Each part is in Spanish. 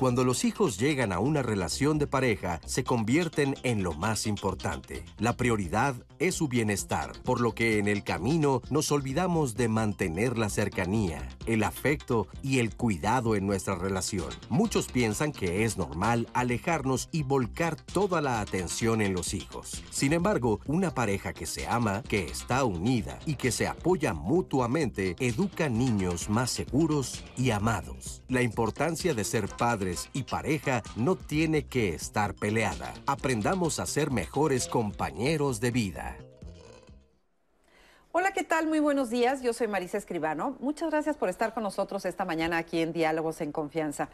Cuando los hijos llegan a una relación de pareja, se convierten en lo más importante. La prioridad es su bienestar, por lo que en el camino nos olvidamos de mantener la cercanía, el afecto y el cuidado en nuestra relación. Muchos piensan que es normal alejarnos y volcar toda la atención en los hijos. Sin embargo, una pareja que se ama, que está unida y que se apoya mutuamente, educa niños más seguros y amados. La importancia de ser y pareja no tiene que estar peleada. Aprendamos a ser mejores compañeros de vida. Hola, ¿qué tal? Muy buenos días. Yo soy Marisa Escribano. Muchas gracias por estar con nosotros esta mañana aquí en Diálogos en Confianza.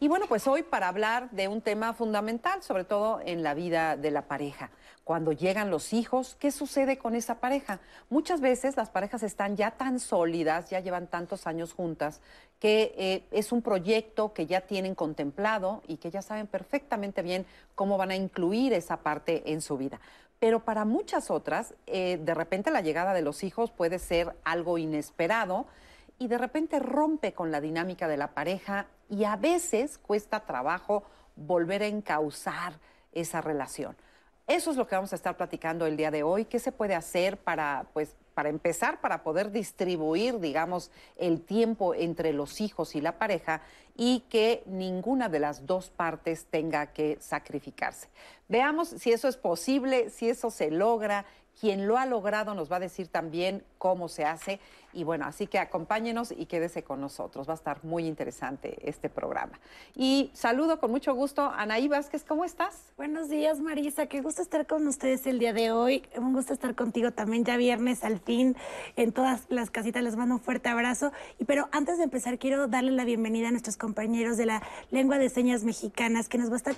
Y bueno, pues hoy para hablar de un tema fundamental, sobre todo en la vida de la pareja. Cuando llegan los hijos, ¿qué sucede con esa pareja? Muchas veces las parejas están ya tan sólidas, ya llevan tantos años juntas, que eh, es un proyecto que ya tienen contemplado y que ya saben perfectamente bien cómo van a incluir esa parte en su vida. Pero para muchas otras, eh, de repente la llegada de los hijos puede ser algo inesperado y de repente rompe con la dinámica de la pareja y a veces cuesta trabajo volver a encauzar esa relación. Eso es lo que vamos a estar platicando el día de hoy. ¿Qué se puede hacer para, pues, para empezar, para poder distribuir, digamos, el tiempo entre los hijos y la pareja y que ninguna de las dos partes tenga que sacrificarse. Veamos si eso es posible, si eso se logra. Quien lo ha logrado nos va a decir también cómo se hace y bueno, así que acompáñenos y quédese con nosotros. Va a estar muy interesante este programa. Y saludo con mucho gusto a Anaí Vázquez. ¿Cómo estás? Buenos días, Marisa. Qué gusto estar con ustedes el día de hoy. Un gusto estar contigo también ya viernes al fin. En todas las casitas les mando un fuerte abrazo. Y pero antes de empezar, quiero darle la bienvenida a nuestros compañeros de la lengua de señas mexicanas que nos, va a estar,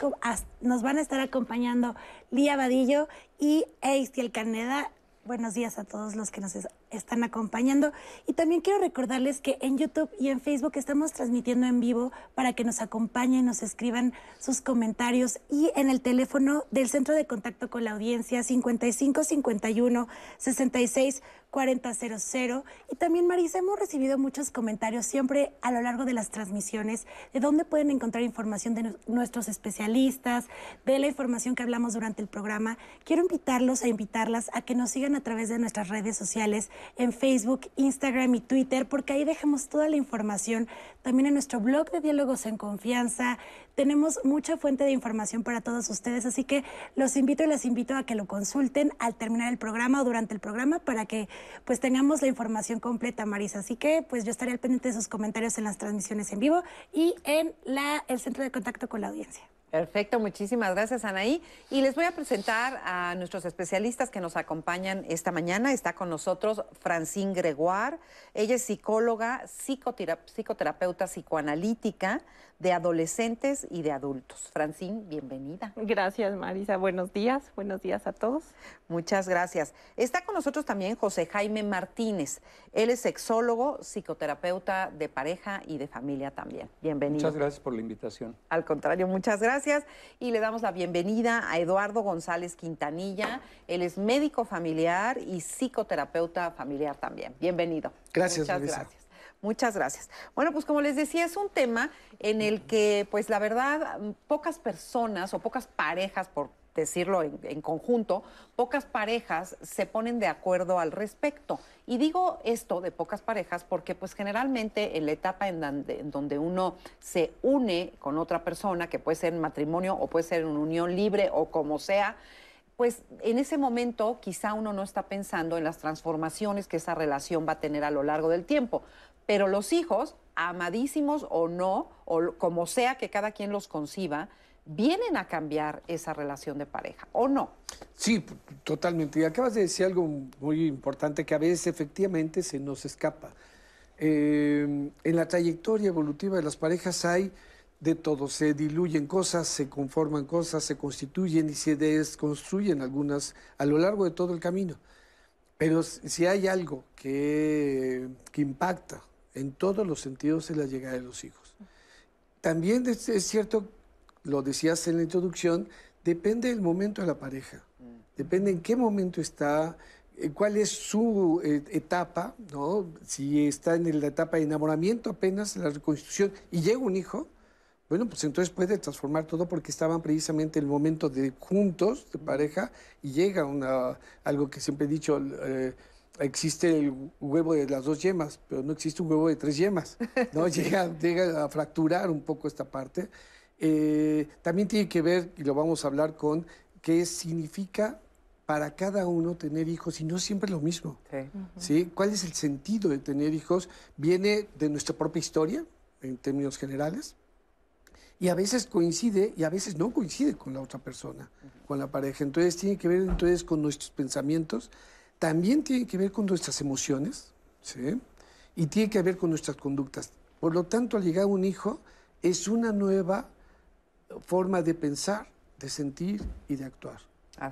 nos van a estar acompañando Lía Vadillo y Eistiel Caneda buenos días a todos los que nos están acompañando. Y también quiero recordarles que en YouTube y en Facebook estamos transmitiendo en vivo para que nos acompañen, nos escriban sus comentarios y en el teléfono del Centro de Contacto con la Audiencia 5551 66 4000. Y también, Marisa, hemos recibido muchos comentarios siempre a lo largo de las transmisiones de dónde pueden encontrar información de nuestros especialistas, de la información que hablamos durante el programa. Quiero invitarlos a invitarlas a que nos sigan a través de nuestras redes sociales en Facebook, Instagram y Twitter, porque ahí dejamos toda la información. También en nuestro blog de Diálogos en Confianza, tenemos mucha fuente de información para todos ustedes, así que los invito y les invito a que lo consulten al terminar el programa o durante el programa para que pues tengamos la información completa, Marisa. Así que pues yo estaré al pendiente de sus comentarios en las transmisiones en vivo y en la, el centro de contacto con la audiencia. Perfecto, muchísimas gracias Anaí. Y les voy a presentar a nuestros especialistas que nos acompañan esta mañana. Está con nosotros Francine Gregoire. Ella es psicóloga, psicoterapeuta psicoanalítica de adolescentes y de adultos. Francine, bienvenida. Gracias Marisa, buenos días, buenos días a todos. Muchas gracias. Está con nosotros también José Jaime Martínez. Él es sexólogo, psicoterapeuta de pareja y de familia también. Bienvenido. Muchas gracias por la invitación. Al contrario, muchas gracias. Y le damos la bienvenida a Eduardo González Quintanilla. Él es médico familiar y psicoterapeuta familiar también. Bienvenido. Gracias. Muchas gracias. Muchas gracias. Bueno, pues como les decía, es un tema en el que, pues la verdad, pocas personas o pocas parejas, por decirlo en, conjunto, pocas parejas se ponen de acuerdo al respecto. Y digo esto de pocas parejas porque pues generalmente en la etapa en donde, uno se une con otra persona, que puede ser en matrimonio o puede ser en unión libre o como sea, pues en ese momento quizá uno no está pensando en las transformaciones que esa relación va a tener a lo largo del tiempo. Pero los hijos, amadísimos o no, o como sea que cada quien los conciba, vienen a cambiar esa relación de pareja, ¿o no? Sí, totalmente. Y acabas de decir algo muy importante que a veces efectivamente se nos escapa. Eh, en la trayectoria evolutiva de las parejas hay de todo. Se diluyen cosas, se conforman cosas, se constituyen y se desconstruyen algunas a lo largo de todo el camino. Pero si hay algo que impacta en todos los sentidos es la llegada de los hijos. También es, cierto, lo decías en la introducción, depende del momento de la pareja. Depende en qué momento está, eh, cuál es su eh, etapa, ¿no? Si está en la etapa de enamoramiento apenas, la reconstrucción, y llega un hijo, bueno, pues entonces puede transformar todo porque estaban precisamente en el momento de juntos, de pareja, y llega una, algo que siempre he dicho, eh, existe el huevo de las dos yemas, pero no existe un huevo de tres yemas, ¿no? llega, llega a fracturar un poco esta parte. también tiene que ver, y lo vamos a hablar con, qué significa para cada uno tener hijos y no siempre lo mismo. Sí. ¿Cuál es el sentido de tener hijos? Viene de nuestra propia historia, en términos generales, y a veces coincide y a veces no coincide con la otra persona, con la pareja. Entonces tiene que ver entonces con nuestros pensamientos, también tiene que ver con nuestras emociones, ¿sí? Y tiene que ver con nuestras conductas. Por lo tanto, al llegar un hijo, es una nueva forma de pensar, de sentir y de actuar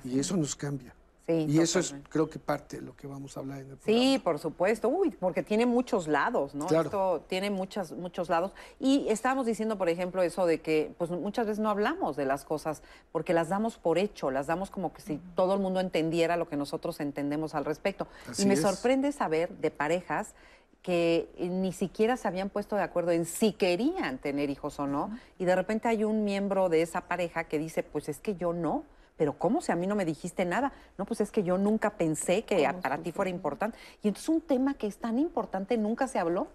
y eso nos cambia. Y eso es, creo que parte de lo que vamos a hablar en el programa. Sí, por supuesto. Uy, porque tiene muchos lados, ¿no? Esto tiene muchas, muchos lados. Y estábamos diciendo, por ejemplo, eso de que pues muchas veces no hablamos de las cosas porque las damos por hecho, las damos como que si todo el mundo entendiera lo que nosotros entendemos al respecto. y me sorprende saber de parejas que ni siquiera se habían puesto de acuerdo en si querían tener hijos o no, y de repente hay un miembro de esa pareja que dice, pues es que yo no, pero ¿cómo si a mí no me dijiste nada? No, pues es que yo nunca pensé que para ti fuera importante. Y entonces un tema que es tan importante nunca se habló.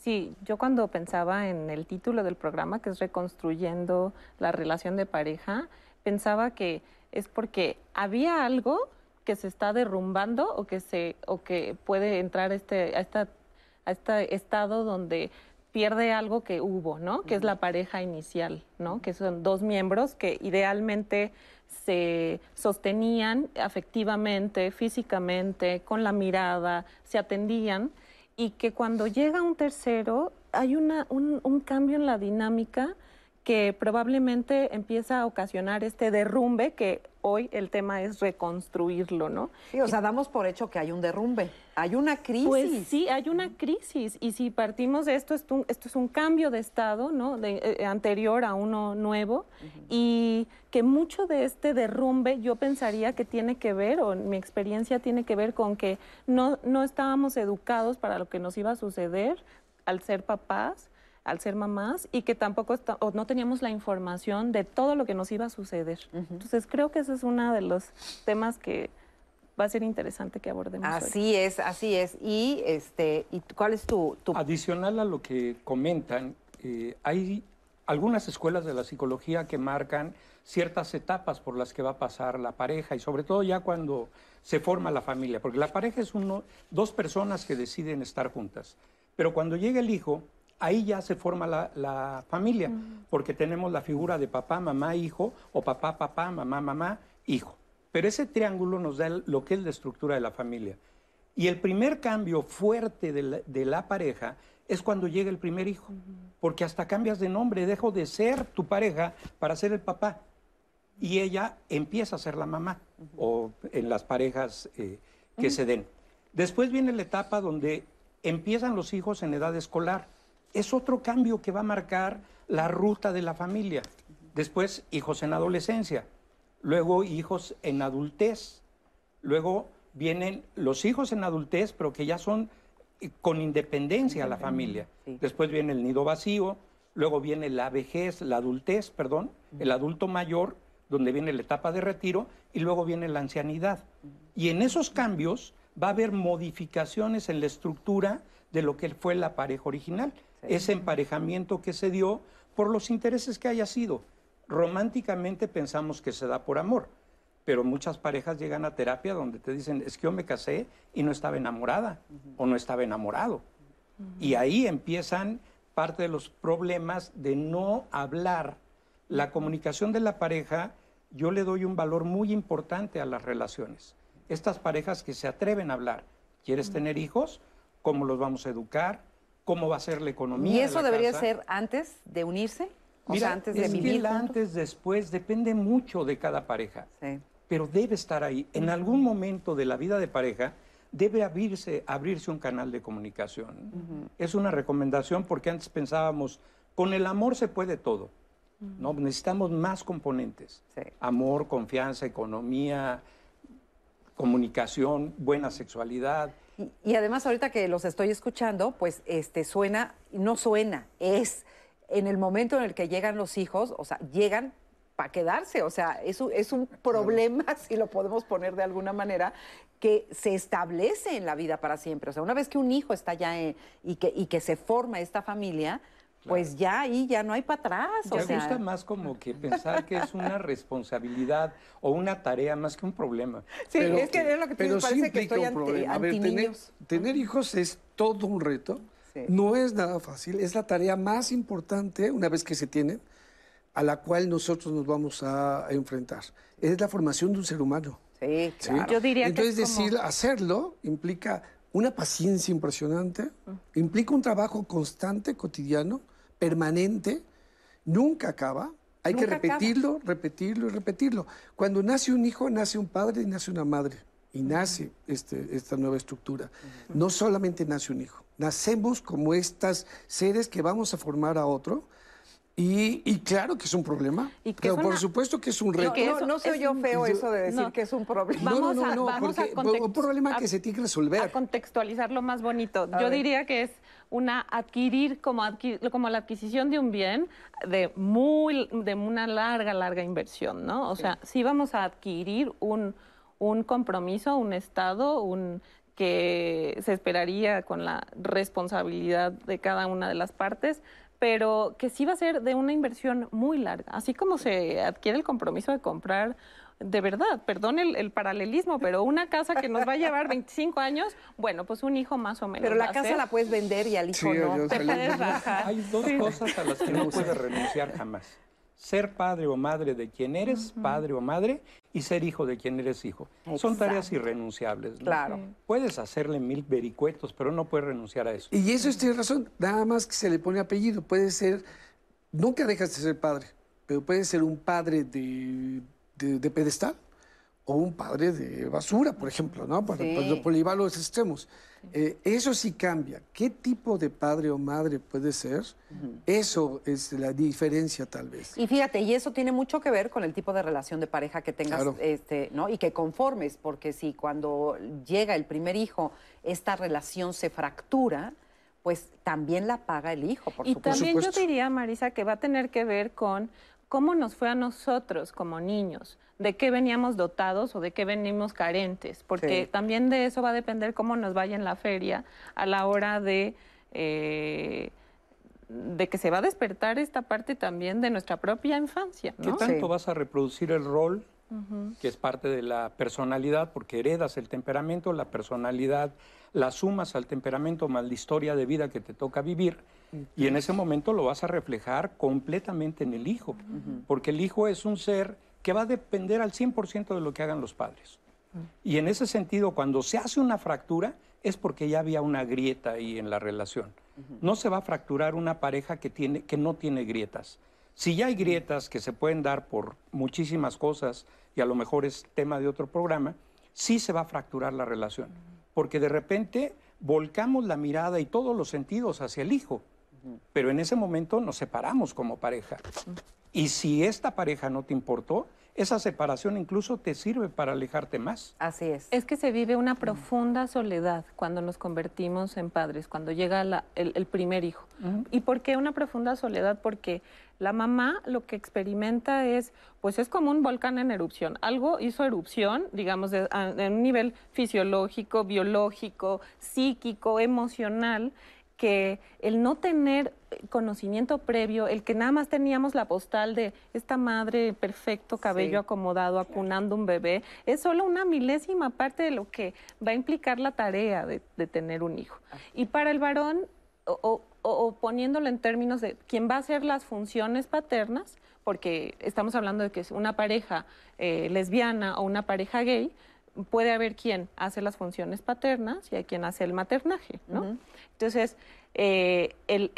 Sí, yo cuando pensaba en el título del programa, que es Reconstruyendo la relación de pareja, pensaba que es porque había algo que se está derrumbando o que se o que puede entrar este a esta a este estado donde pierde algo que hubo, ¿no? Que es la pareja inicial, ¿no? Que son dos miembros que idealmente se sostenían afectivamente, físicamente, con la mirada, se atendían y que cuando llega un tercero hay una, un, un cambio en la dinámica que probablemente empieza a ocasionar este derrumbe que hoy el tema es reconstruirlo, ¿no? Sí, o sea, damos por hecho que hay un derrumbe, hay una crisis. Pues sí, hay una crisis y si partimos de esto, esto, es un cambio de estado, ¿no? De, eh, anterior a uno nuevo y que mucho de este derrumbe yo pensaría que tiene que ver, o mi experiencia tiene que ver con que no, no estábamos educados para lo que nos iba a suceder al ser papás al ser mamás y que tampoco no teníamos la información de todo lo que nos iba a suceder. Entonces creo que ese es uno de los temas que va a ser interesante que abordemos. Así es, así es. Y este, ¿y cuál es tu, adicional a lo que comentan? Eh, hay algunas escuelas de la psicología que marcan ciertas etapas por las que va a pasar la pareja y sobre todo ya cuando se forma la familia, porque la pareja es uno, dos personas que deciden estar juntas. Pero cuando llega el hijo, ahí ya se forma la, familia, porque tenemos la figura de papá, mamá, hijo, o papá, papá, mamá, mamá, hijo. Pero ese triángulo nos da lo que es la estructura de la familia. Y el primer cambio fuerte de la, pareja es cuando llega el primer hijo, porque hasta cambias de nombre, dejo de ser tu pareja para ser el papá. Y ella empieza a ser la mamá, o en las parejas eh, que se den. Después viene la etapa donde empiezan los hijos en edad escolar es otro cambio que va a marcar la ruta de la familia. Después, hijos en adolescencia, luego hijos en adultez, luego vienen los hijos en adultez, pero que ya son eh, con independencia a la familia. Después viene el nido vacío, luego viene la vejez, la adultez, perdón, el adulto mayor, donde viene la etapa de retiro, y luego viene la ancianidad. Y en esos cambios va a haber modificaciones en la estructura de lo que fue la pareja original ese emparejamiento que se dio por los intereses que haya sido. Románticamente pensamos que se da por amor, pero muchas parejas llegan a terapia donde te dicen, es que yo me casé y no estaba enamorada o no estaba enamorado. Y ahí empiezan parte de los problemas de no hablar. La comunicación de la pareja, yo le doy un valor muy importante a las relaciones. Estas parejas que se atreven a hablar, ¿quieres tener hijos? ¿Cómo los vamos a educar? Cómo va a ser la economía. ¿Y eso debería ser antes de unirse? O sea, antes de es que vivir el juntos. antes, después, depende mucho de cada pareja. Sí. Pero debe estar ahí. En algún momento de la vida de pareja debe abrirse, abrirse un canal de comunicación. Es una recomendación porque antes pensábamos, con el amor se puede todo. ¿no? Necesitamos más componentes. Sí. Amor, confianza, economía, comunicación, buena sexualidad. Y, y además ahorita que los estoy escuchando, pues este suena, no suena, es en el momento en el que llegan los hijos, o sea, llegan para quedarse, o sea, es un, es un problema, si lo podemos poner de alguna manera, que se establece en la vida para siempre. O sea, una vez que un hijo está ya en- y, que, y que se forma esta familia, pues ya ahí ya no hay para atrás. O Me sea, gusta más como que pensar que es una responsabilidad o una tarea más que un problema. Sí, es que es lo que tú pero me sí parece que estoy un anti, problema. A ver, tener, hijos es todo un reto. Sí. No es nada fácil. Es la tarea más importante, una vez que se tiene, a la cual nosotros nos vamos a enfrentar. Es la formación de un ser humano. Sí, ¿sí? claro. Yo diría que Entonces, es como- decir, hacerlo implica una paciencia impresionante, implica un trabajo constante, cotidiano, permanente, nunca acaba. Hay que acaba. repetirlo, repetirlo y repetirlo. Cuando nace un hijo, nace un padre y nace una madre. Y nace este, esta nueva estructura. No solamente nace un hijo, nacemos como estos seres que vamos a formar a otro. Y, y claro que es un problema, Y que pero por supuesto que es un No, reto. que no, eso no se oyó feo eso de decir no. que es un problema. No, Vamos no, no, a- no, a context- un problema que a- se tiene que a resolver. contextualizarlo más bonito. A Yo ver. diría que es una adquirir como, adqui- como la adquisición de un bien de muy de una larga larga inversión, ¿no? O sea, sí vamos a adquirir un un compromiso, un estado, un que se esperaría con la responsabilidad de cada una de las partes, pero que sí va a ser de una inversión muy larga, así como se adquiere el compromiso de comprar de verdad, perdón el, el paralelismo, pero una casa que nos va a llevar 25 años, bueno, pues un hijo más o menos. Pero la a casa ser. la puedes vender y al hijo Sí, no. Te Salud. puedes bajar. Hay dos Sí. cosas a las que no puedes renunciar jamás. Ser padre o madre de quien eres padre o madre y ser hijo de quien eres hijo. Son tareas irrenunciables. ¿no? Claro. Puedes hacerle mil vericuetos, pero no puedes renunciar a eso. Y eso tiene razón, nada más que se le pone apellido. Puede ser, nunca dejas de ser padre, pero puede ser un padre de, de- de pedestal o un padre de basura, por ejemplo, ¿no? Para, Sí. para- por llevar los extremos. Eh, eso sí cambia. ¿Qué tipo de padre o madre puede ser? Eso es la diferencia tal vez. Y fíjate, y eso tiene mucho que ver con el tipo de relación de pareja que tengas, Claro. este, ¿no? Y que conformes, porque si cuando llega el primer hijo, esta relación se fractura, pues también la paga el hijo, por y supuesto. también yo diría, Marisa, que va a tener que ver con cómo nos fue a nosotros como niños, de qué veníamos dotados o de qué venimos carentes, porque Sí. también de eso va a depender cómo nos vaya en la feria a la hora de... eh, de que se va a despertar esta parte también de nuestra propia infancia, ¿Qué tanto Sí. vas a reproducir el rol, que es parte de la personalidad, porque heredas el temperamento, la personalidad la sumas al temperamento más la historia de vida que te toca vivir, y en ese momento lo vas a reflejar completamente en el hijo, porque el hijo es un ser que va a depender al 100% de lo que hagan los padres. Y en ese sentido, cuando se hace una fractura, es porque ya había una grieta ahí en la relación. No se va a fracturar una pareja que, tiene, que no tiene grietas. Si ya hay grietas que se pueden dar por muchísimas cosas, y a lo mejor es tema de otro programa, sí se va a fracturar la relación. Porque de repente volcamos la mirada y todos los sentidos hacia el hijo. Pero en ese momento nos separamos como pareja. Y si esta pareja no te importó, esa separación incluso te sirve para alejarte más. Así es. Es que se vive una profunda soledad cuando nos convertimos en padres, cuando llega la- el, el primer hijo. ¿Y por qué una profunda soledad? Porque la mamá lo que experimenta es, pues es como un volcán en erupción. Algo hizo erupción, digamos, en un nivel fisiológico, biológico, psíquico, emocional, que el no tener conocimiento previo, el que nada más teníamos la postal de esta madre perfecto, cabello Sí. acomodado, acunando un bebé, es solo una milésima parte de lo que va a implicar la tarea de, de tener un hijo. Y para el varón, o, o- o poniéndolo en términos de quién va a hacer las funciones paternas, porque estamos hablando de que es una pareja eh, lesbiana o una pareja gay, puede haber quien hace las funciones paternas y hay quien hace el maternaje, ¿no? Entonces, eh, el,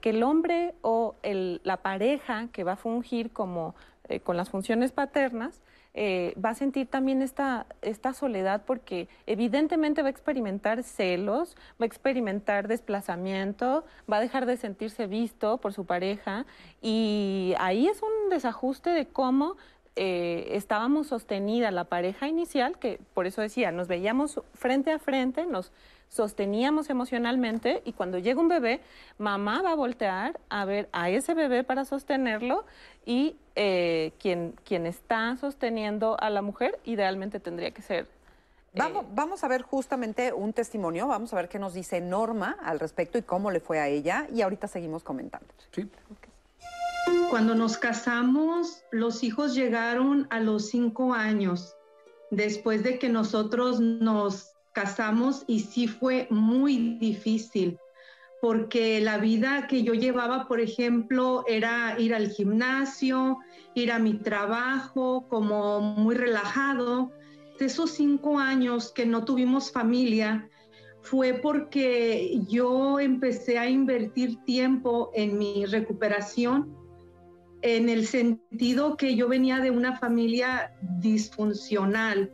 que el hombre o la pareja que va a fungir como eh, con las funciones paternas eh, va a sentir también esta, esta soledad porque evidentemente va a experimentar celos, va a experimentar desplazamiento, va a dejar de sentirse visto por su pareja. Y ahí es un desajuste de cómo eh, estábamos sostenida la pareja inicial, que por eso decía, nos veíamos frente a frente, nos sosteníamos emocionalmente y cuando llega un bebé, mamá va a voltear a ver a ese bebé para sostenerlo y eh, quien, quien está sosteniendo a la mujer idealmente tendría que ser eh, Vamos, vamos, a ver justamente un testimonio, vamos a ver qué nos dice Norma al respecto y cómo le fue a ella y ahorita seguimos comentando. Sí. Cuando nos casamos, los hijos llegaron a los cinco años, después de que nosotros nos casamos y sí fue muy difícil porque la vida que yo llevaba, por ejemplo, era ir al gimnasio, ir a mi trabajo, como muy relajado. esos cinco años que no tuvimos familia, fue porque yo empecé a invertir tiempo en mi recuperación, en el sentido que yo venía de una familia disfuncional.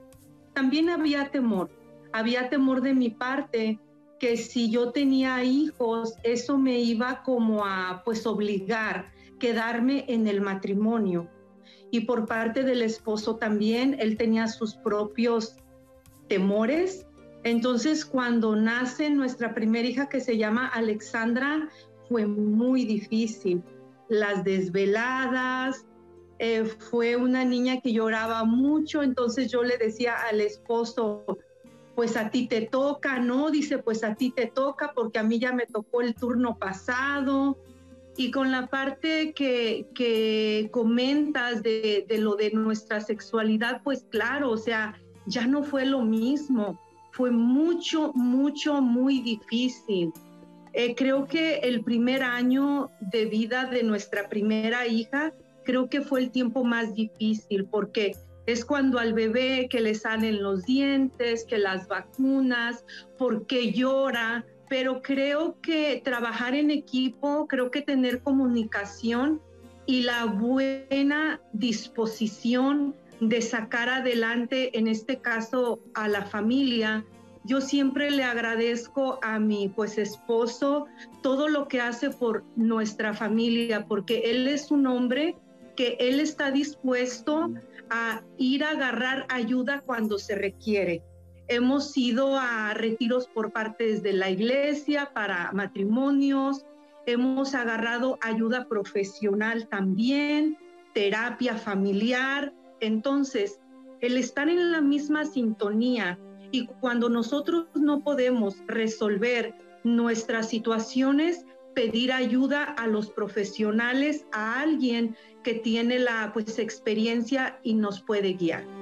También había temor, había temor de mi parte que si yo tenía hijos, eso me iba como a pues obligar quedarme en el matrimonio. Y por parte del esposo también, él tenía sus propios temores. Entonces, cuando nace nuestra primera hija que se llama Alexandra, fue muy difícil. Las desveladas, eh, fue una niña que lloraba mucho, entonces yo le decía al esposo, pues a ti te toca, ¿no? Dice, pues a ti te toca porque a mí ya me tocó el turno pasado. Y con la parte que, que comentas de, de lo de nuestra sexualidad, pues claro, o sea, ya no fue lo mismo. Fue mucho, mucho, muy difícil. Eh, creo que el primer año de vida de nuestra primera hija, creo que fue el tiempo más difícil porque es cuando al bebé que le salen los dientes, que las vacunas, porque llora, pero creo que trabajar en equipo, creo que tener comunicación y la buena disposición de sacar adelante, en este caso, a la familia. Yo siempre le agradezco a mi pues esposo todo lo que hace por nuestra familia, porque él es un hombre que él está dispuesto a ir a agarrar ayuda cuando se requiere. Hemos ido a retiros por partes de la iglesia para matrimonios, hemos agarrado ayuda profesional también, terapia familiar. Entonces, el estar en la misma sintonía y cuando nosotros no podemos resolver nuestras situaciones, pedir ayuda a los profesionales, a alguien que tiene la pues, experiencia y nos puede guiar.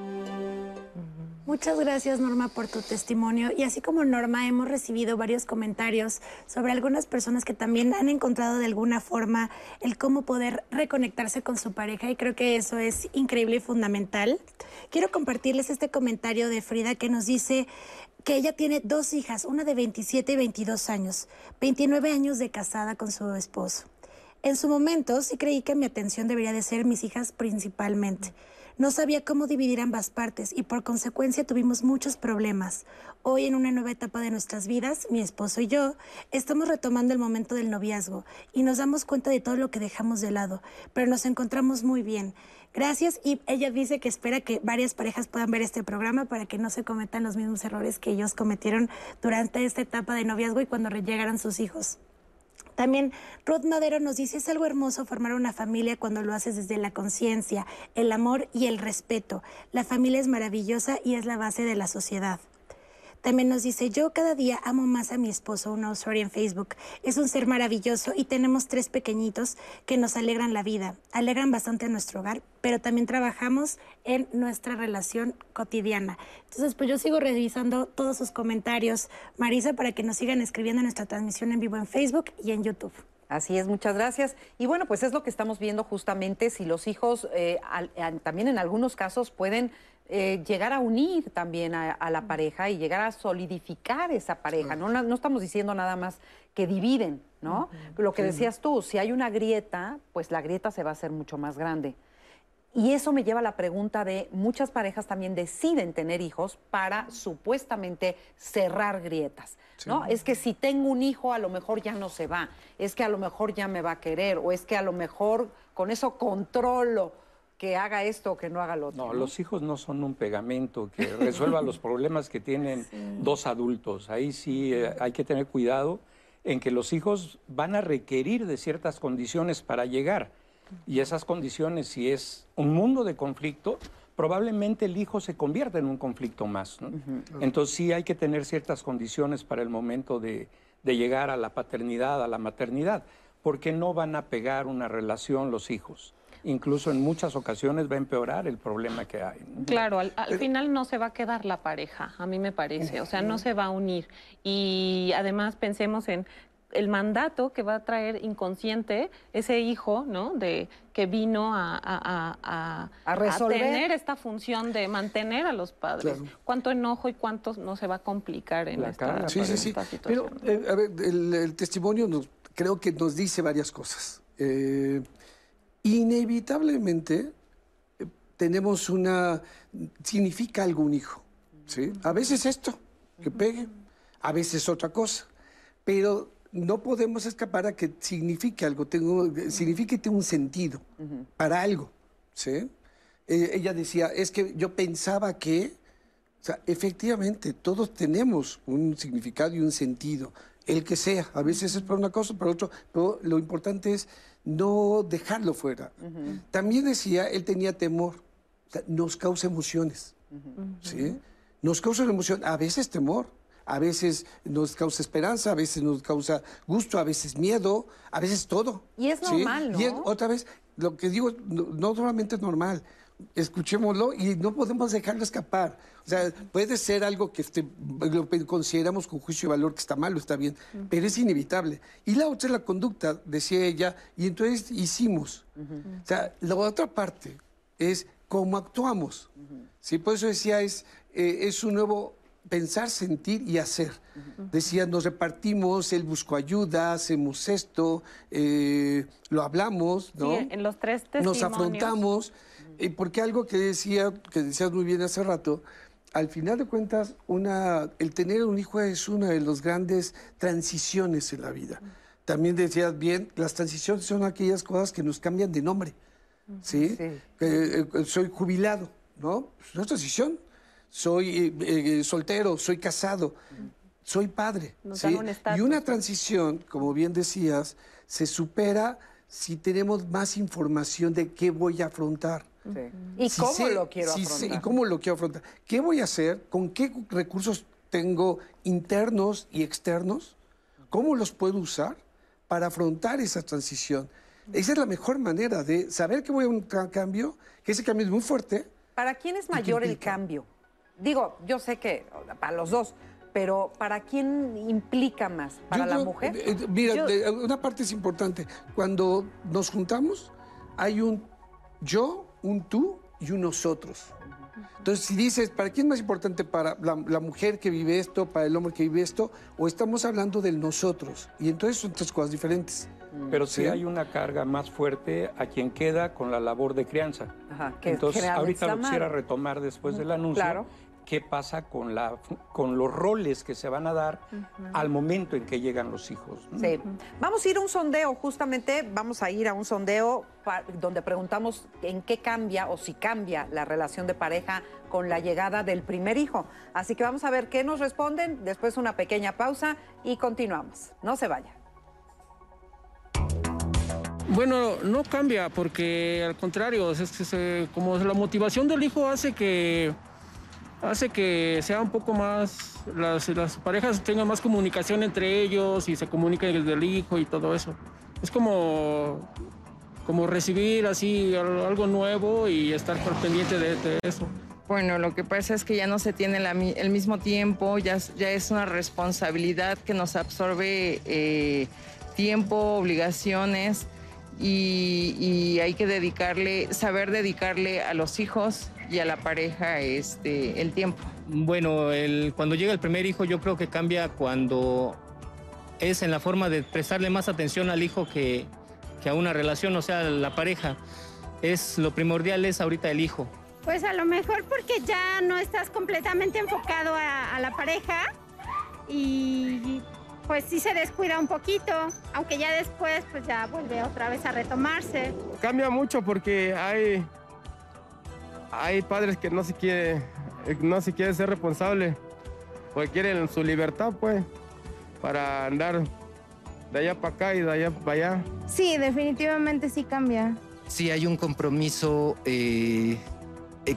Muchas gracias Norma por tu testimonio y así como Norma hemos recibido varios comentarios sobre algunas personas que también han encontrado de alguna forma el cómo poder reconectarse con su pareja y creo que eso es increíble y fundamental. Quiero compartirles este comentario de Frida que nos dice, que ella tiene dos hijas, una de 27 y 22 años, 29 años de casada con su esposo. En su momento sí creí que mi atención debería de ser mis hijas principalmente. No sabía cómo dividir ambas partes y por consecuencia tuvimos muchos problemas. Hoy en una nueva etapa de nuestras vidas, mi esposo y yo estamos retomando el momento del noviazgo y nos damos cuenta de todo lo que dejamos de lado, pero nos encontramos muy bien. Gracias y ella dice que espera que varias parejas puedan ver este programa para que no se cometan los mismos errores que ellos cometieron durante esta etapa de noviazgo y cuando llegaran sus hijos. También Rod Madero nos dice, es algo hermoso formar una familia cuando lo haces desde la conciencia, el amor y el respeto. La familia es maravillosa y es la base de la sociedad. También nos dice, yo cada día amo más a mi esposo, una usuaria en Facebook. Es un ser maravilloso y tenemos tres pequeñitos que nos alegran la vida, alegran bastante a nuestro hogar, pero también trabajamos en nuestra relación cotidiana. Entonces, pues yo sigo revisando todos sus comentarios, Marisa, para que nos sigan escribiendo en nuestra transmisión en vivo en Facebook y en YouTube. Así es, muchas gracias. Y bueno, pues es lo que estamos viendo justamente, si los hijos eh, también en algunos casos pueden eh, llegar a unir también a, la pareja y llegar a solidificar esa pareja. No, no estamos diciendo nada más que dividen, ¿no? Lo que decías tú, si hay una grieta, pues la grieta se va a hacer mucho más grande. Y eso me lleva a la pregunta de muchas parejas también deciden tener hijos para supuestamente cerrar grietas, ¿no? Es que si tengo un hijo a lo mejor ya no se va, es que a lo mejor ya me va a querer o es que a lo mejor con eso controlo que haga esto o que no haga lo otro. No, los hijos no son un pegamento que resuelva los problemas que tienen dos adultos. Ahí sí eh, hay que tener cuidado en que los hijos van a requerir de ciertas condiciones para llegar. Y esas condiciones, si es un mundo de conflicto, probablemente el hijo se convierta en un conflicto más. Entonces sí hay que tener ciertas condiciones para el momento de, de llegar a la paternidad, a la maternidad, porque no van a pegar una relación los hijos incluso en muchas ocasiones va a empeorar el problema que hay. Claro, al, final no se va a quedar la pareja, a mí me parece, o sea, no se va a unir. Y además pensemos en el mandato que va a traer inconsciente ese hijo, ¿no? De que vino a, a, a, tener esta función de mantener a los padres. Cuánto enojo y cuánto no se va a complicar en, esta, sí, sí, sí. Pero, eh, a ver, el, testimonio nos, creo que nos dice varias cosas. Eh, inevitablemente eh, tenemos una, significa algún hijo, ¿sí? A veces esto, que pegue, a veces otra cosa, pero no podemos escapar a que signifique algo, tengo, signifique un sentido para algo, ¿sí? Eh, ella decía, es que yo pensaba que, o sea, efectivamente, todos tenemos un significado y un sentido, el que sea, a veces es para una cosa, para otra, pero lo importante es no dejarlo fuera. También decía, él tenía temor, nos causa emociones, ¿sí? Nos causa una emoción, a veces temor, a veces nos causa esperanza, a veces nos causa gusto, a veces miedo, a veces todo. Y es normal, ¿no? Y otra vez, lo que digo, no, no solamente es normal, escuchémoslo y no podemos dejarlo escapar. O sea, puede ser algo que este, lo consideramos con juicio y valor que está mal o está bien, pero es inevitable. Y la otra es la conducta, decía ella, y entonces hicimos. O sea, la otra parte es cómo actuamos. ¿sí? Por eso decía, es, eh, es un nuevo pensar, sentir y hacer. Decía, nos repartimos, él buscó ayuda, hacemos esto, eh, lo hablamos, ¿no? Sí, en los tres testimonios. Nos afrontamos. Y porque algo que decía, que decías muy bien hace rato, al final de cuentas, una, el tener un hijo es una de las grandes transiciones en la vida. También decías bien, las transiciones son aquellas cosas que nos cambian de nombre. ¿sí? Eh, soy jubilado, ¿no? Es una transición. Soy eh, eh, soltero, soy casado, soy padre. ¿sí? y una transición, como bien decías, se supera si tenemos más información de qué voy a afrontar. ¿Y cómo lo quiero afrontar? ¿Y cómo lo quiero afrontar? ¿Qué voy a hacer? ¿Con qué recursos tengo internos y externos? ¿Cómo los puedo usar para afrontar esa transición? Esa es la mejor manera de saber que voy a un cambio, que ese cambio es muy fuerte. ¿Para quién es mayor el cambio? Digo, yo sé que para los dos, pero ¿para quién implica más? ¿Para la mujer? Eh, mira, una parte es importante. Cuando nos juntamos, hay un yo, un tú y un nosotros. Entonces, si dices, ¿para quién es más importante? ¿Para la, mujer que vive esto, para el hombre que vive esto? ¿O estamos hablando del nosotros? Y entonces son tres cosas diferentes. Mm. Pero sí, hay una carga más fuerte a quien queda con la labor de crianza. Ajá, que entonces, ahorita lo quisiera retomar después del anuncio. Claro qué pasa con, la, con los roles que se van a dar al momento en que llegan los hijos. Sí. Vamos a ir a un sondeo, justamente vamos a ir a un sondeo donde preguntamos en qué cambia o si cambia la relación de pareja con la llegada del primer hijo. Así que vamos a ver qué nos responden, después una pequeña pausa y continuamos. No se vaya. Bueno, no cambia porque al contrario, es, como la motivación del hijo hace que hace que sea un poco más, las, las parejas tengan más comunicación entre ellos y se comuniquen desde el hijo y todo eso. Es como, como recibir así algo nuevo y estar pendiente de, eso. Bueno, lo que pasa es que ya no se tiene el mismo tiempo, ya, ya es una responsabilidad que nos absorbe eh, tiempo, obligaciones y, y hay que dedicarle, saber dedicarle a los hijos y a la pareja este, el tiempo. Bueno, el, cuando llega el primer hijo yo creo que cambia cuando es en la forma de prestarle más atención al hijo que, que a una relación, o sea, la pareja. Es lo primordial es ahorita el hijo. Pues a lo mejor porque ya no estás completamente enfocado a, a la pareja y pues sí se descuida un poquito, aunque ya después pues ya vuelve otra vez a retomarse. Cambia mucho porque hay, hay padres que no se quiere, no se quiere ser responsable, porque quieren su libertad pues, para andar de allá para acá y de allá para allá. Sí, definitivamente sí cambia. Sí, hay un compromiso eh,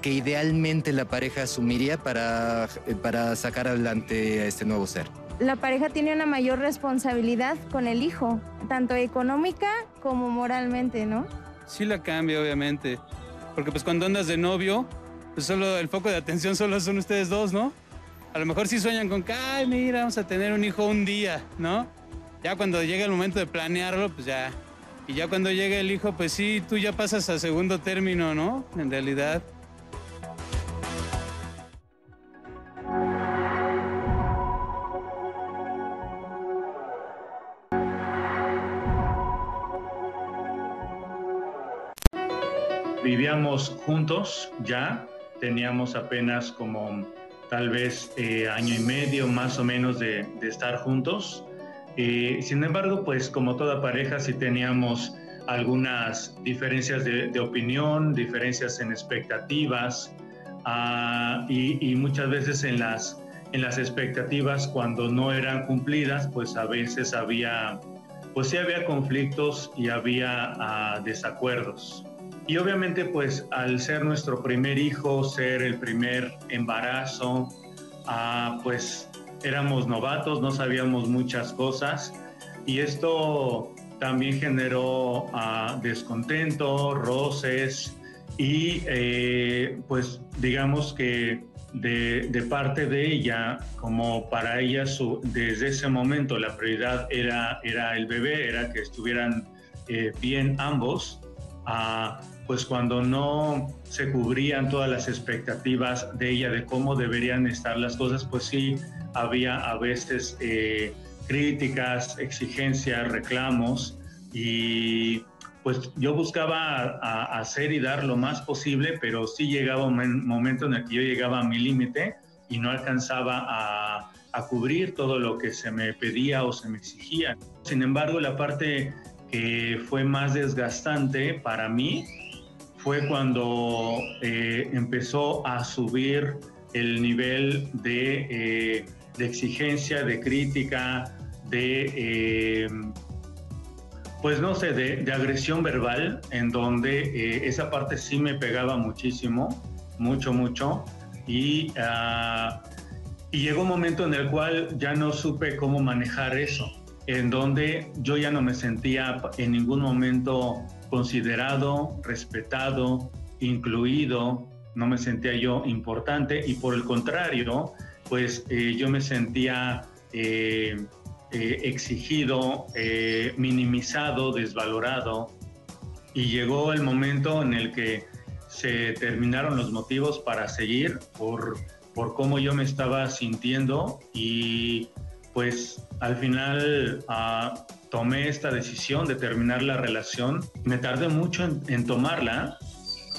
que idealmente la pareja asumiría para, para sacar adelante a este nuevo ser la pareja tiene una mayor responsabilidad con el hijo, tanto económica como moralmente, ¿no? Sí la cambia, obviamente. Porque pues cuando andas de novio, pues solo el foco de atención solo son ustedes dos, ¿no? A lo mejor sí sueñan con que, ay, mira, vamos a tener un hijo un día, ¿no? Ya cuando llega el momento de planearlo, pues ya. Y ya cuando llega el hijo, pues sí, tú ya pasas a segundo término, ¿no? En realidad. Vivíamos juntos ya, teníamos apenas como tal vez eh, año y medio más o menos de, estar juntos. Eh, sin embargo, pues como toda pareja sí teníamos algunas diferencias de, opinión, diferencias en expectativas ah, y, muchas veces en las, en las expectativas cuando no eran cumplidas, pues a veces había, pues sí había conflictos y había ah, desacuerdos. Y obviamente pues al ser nuestro primer hijo, ser el primer embarazo, ah, pues éramos novatos, no sabíamos muchas cosas. Y esto también generó ah, descontento, roces y eh, pues digamos que de, parte de ella, como para ella su, desde ese momento la prioridad era, era el bebé, era que estuvieran eh, bien ambos, uh, pues cuando no se cubrían todas las expectativas de ella de cómo deberían estar las cosas, pues sí había a veces eh, críticas, exigencias, reclamos y pues yo buscaba hacer y dar lo más posible, pero sí llegaba un momento en el que yo llegaba a mi límite y no alcanzaba a, a cubrir todo lo que se me pedía o se me exigía. Sin embargo, la parte que fue más desgastante para mí fue cuando eh, empezó a subir el nivel de, eh, exigencia, de crítica, de, eh, pues no sé, de, agresión verbal, en donde esa parte sí me pegaba muchísimo, mucho, mucho, y, ah, y llegó un momento en el cual ya no supe cómo manejar eso, en donde yo ya no me sentía en ningún momento considerado, respetado, incluido, no me sentía yo importante y por el contrario, pues eh, yo me sentía eh, eh, exigido, minimizado, desvalorado. Y llegó el momento en el que se terminaron los motivos para seguir por, por cómo yo me estaba sintiendo y pues al final ah, tomé esta decisión de terminar la relación. Me tardé mucho en, tomarla,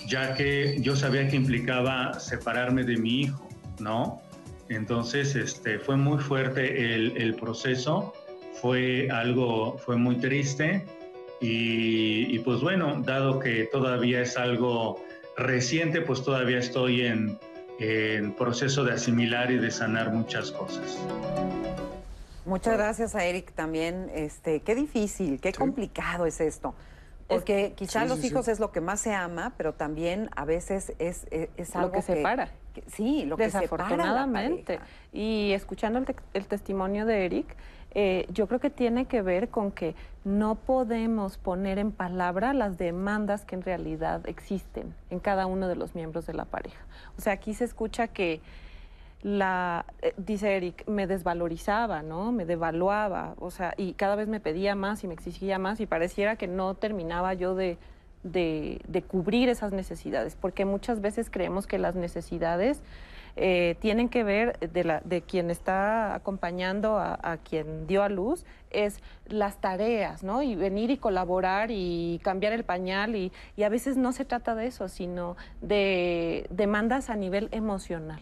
ya que yo sabía que implicaba separarme de mi hijo, ¿no? Entonces, este, fue muy fuerte el, proceso, fue algo, fue muy triste y, pues bueno, dado que todavía es algo reciente, pues todavía estoy en, en proceso de asimilar y de sanar muchas cosas. Muchas gracias a Eric también. Este, qué difícil, qué complicado es esto. Porque quizás los hijos es lo que más se ama, pero también a veces es, es, algo lo que, separa. sí, lo que Desafortunadamente. y escuchando el, testimonio de Eric, eh, yo creo que tiene que ver con que no podemos poner en palabra las demandas que en realidad existen en cada uno de los miembros de la pareja. O sea, aquí se escucha que la, eh, dice Eric, me desvalorizaba, ¿no? Me devaluaba, o sea, y cada vez me pedía más y me exigía más y pareciera que no terminaba yo de, de, cubrir esas necesidades, porque muchas veces creemos que las necesidades eh, tienen que ver de, la, de quien está acompañando a, a, quien dio a luz, es las tareas, ¿no? Y venir y colaborar y cambiar el pañal y, y a veces no se trata de eso, sino de demandas a nivel emocional.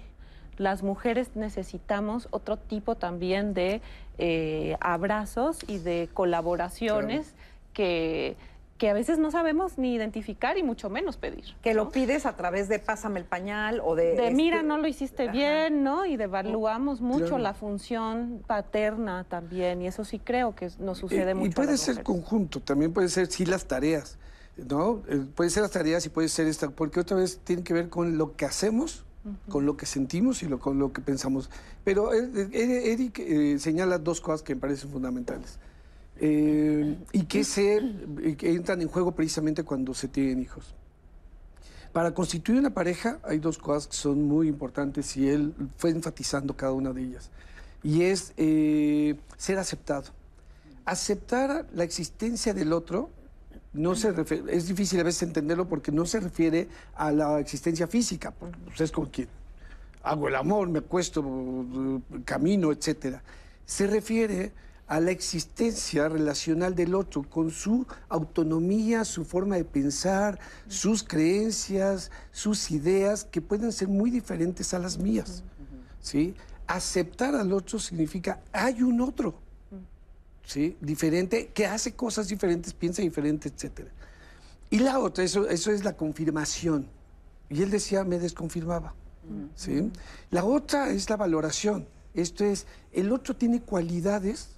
Las mujeres necesitamos otro tipo también de eh, abrazos y de colaboraciones claro. que que a veces no sabemos ni identificar y mucho menos pedir. Que ¿no? lo pides a través de pásame el pañal o de... De este... mira, no lo hiciste Ajá. bien, ¿no? Y devaluamos mucho claro. la función paterna también, y eso sí creo que nos sucede y, mucho. Y puede ser mujeres. conjunto, también puede ser sí las tareas, ¿no? Eh, puede ser las tareas y puede ser esta, porque otra vez tiene que ver con lo que hacemos, con lo que sentimos y lo, con lo que pensamos. Pero eh, Eric eh, señala dos cosas que me parecen fundamentales. Eh, y que se que entran en juego precisamente cuando se tienen hijos. Para constituir una pareja hay dos cosas que son muy importantes y él fue enfatizando cada una de ellas. Y es eh, ser aceptado. Aceptar la existencia del otro no se es difícil a veces entenderlo porque no se refiere a la existencia física. Pues es con quien hago el amor, me acuesto, camino, etcétera. Se refiere a la existencia relacional del otro, con su autonomía, su forma de pensar, sus creencias, sus ideas, que pueden ser muy diferentes a las mías. ¿sí? Aceptar al otro significa, hay un otro, ¿sí? diferente, que hace cosas diferentes, piensa diferente, etc. Y la otra, eso, eso es la confirmación. Y él decía, me desconfirmaba. ¿sí? La otra es la valoración. Esto es, el otro tiene cualidades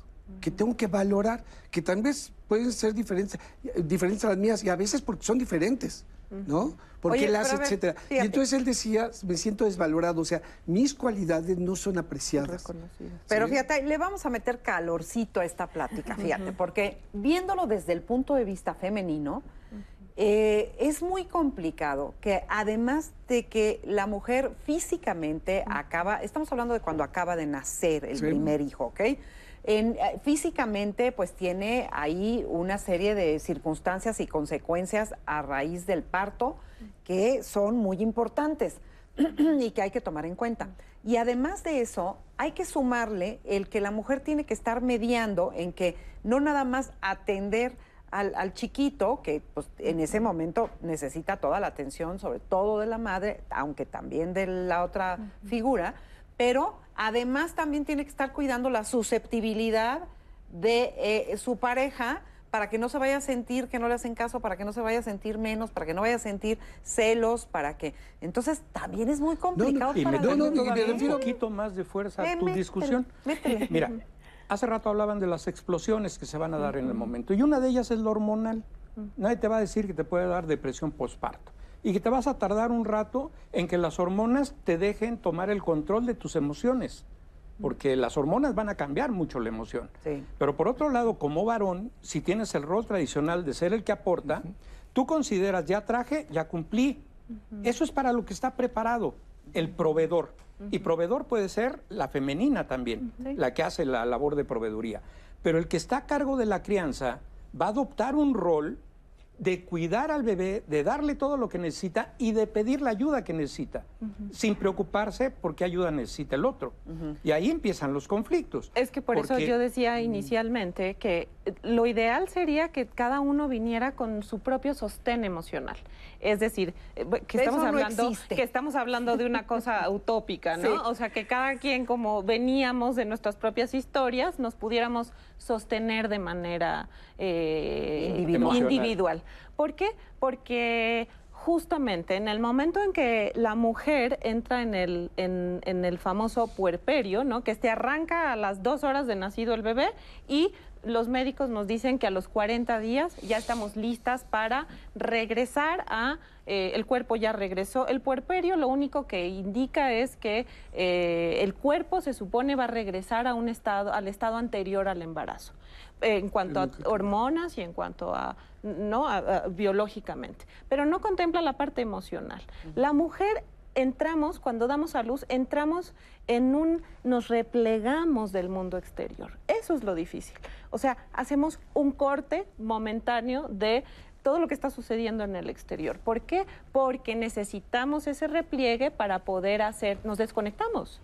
que tengo que valorar, que tal vez pueden ser diferentes, diferentes a las mías, y a veces porque son diferentes, ¿no? Porque Oye, las, ver, etcétera. Y entonces él decía, me siento desvalorado, o sea, mis cualidades no son apreciadas. Pero fíjate, le vamos a meter calorcito a esta plática, fíjate, uh -huh. porque viéndolo desde el punto de vista femenino, eh, es muy complicado que además de que la mujer físicamente acaba, estamos hablando de cuando acaba de nacer el sí. primer hijo, ¿ok? En, eh, físicamente, pues tiene ahí una serie de circunstancias y consecuencias a raíz del parto que son muy importantes y que hay que tomar en cuenta. Y además de eso, hay que sumarle el que la mujer tiene que estar mediando en que no nada más atender al, al, chiquito, que pues, en ese momento necesita toda la atención, sobre todo de la madre, aunque también de la otra uh -huh. figura, pero además también tiene que estar cuidando la susceptibilidad de eh, su pareja para que no se vaya a sentir que no le hacen caso, para que no se vaya a sentir menos, para que no vaya a sentir celos, para que... Entonces también es muy complicado. No, no, para y me, no, no, me refiero un poquito más de fuerza a tu métele, discusión. Métele. Mira, hace rato hablaban de las explosiones que se van a dar uh -huh. en el momento, y una de ellas es la hormonal. Uh -huh. Nadie te va a decir que te puede dar depresión postparto y que te vas a tardar un rato en que las hormonas te dejen tomar el control de tus emociones, porque las hormonas van a cambiar mucho la emoción. Sí. Pero por otro lado, como varón, si tienes el rol tradicional de ser el que aporta, uh -huh. tú consideras, ya traje, ya cumplí. Uh -huh. Eso es para lo que está preparado el proveedor. Uh -huh. Y proveedor puede ser la femenina también, la que hace la labor de proveeduría. Pero el que está a cargo de la crianza va a adoptar un rol de cuidar al bebé, de darle todo lo que necesita y de pedir la ayuda que necesita, uh -huh. sin preocuparse por qué ayuda necesita el otro. Uh -huh. Y ahí empiezan los conflictos. Es que por porque... eso yo decía inicialmente que lo ideal sería que cada uno viniera con su propio sostén emocional. Es decir, eh, que estamos, eso hablando, no que estamos hablando de una cosa utópica, ¿no? Sí. O sea, que cada quien, como veníamos de nuestras propias historias, nos pudiéramos sostener de manera eh, individual. individual. ¿Por qué? Porque justamente en el momento en que la mujer entra en el, en, en el famoso puerperio, ¿no? Que este arranca a las dos horas de nacido el bebé y los médicos nos dicen que a los 40 días ya estamos listas para regresar a, eh, el cuerpo ya regresó. El puerperio lo único que indica es que eh, el cuerpo se supone va a regresar a un estado, al estado anterior al embarazo, eh, en cuanto a hormonas y en cuanto a, no, a, a, biológicamente. Pero no contempla la parte emocional. La mujer entramos, cuando damos a luz, entramos en un, nos replegamos del mundo exterior. Eso es lo difícil. O sea, hacemos un corte momentáneo de todo lo que está sucediendo en el exterior. ¿Por qué? Porque necesitamos ese repliegue para poder hacer, nos desconectamos.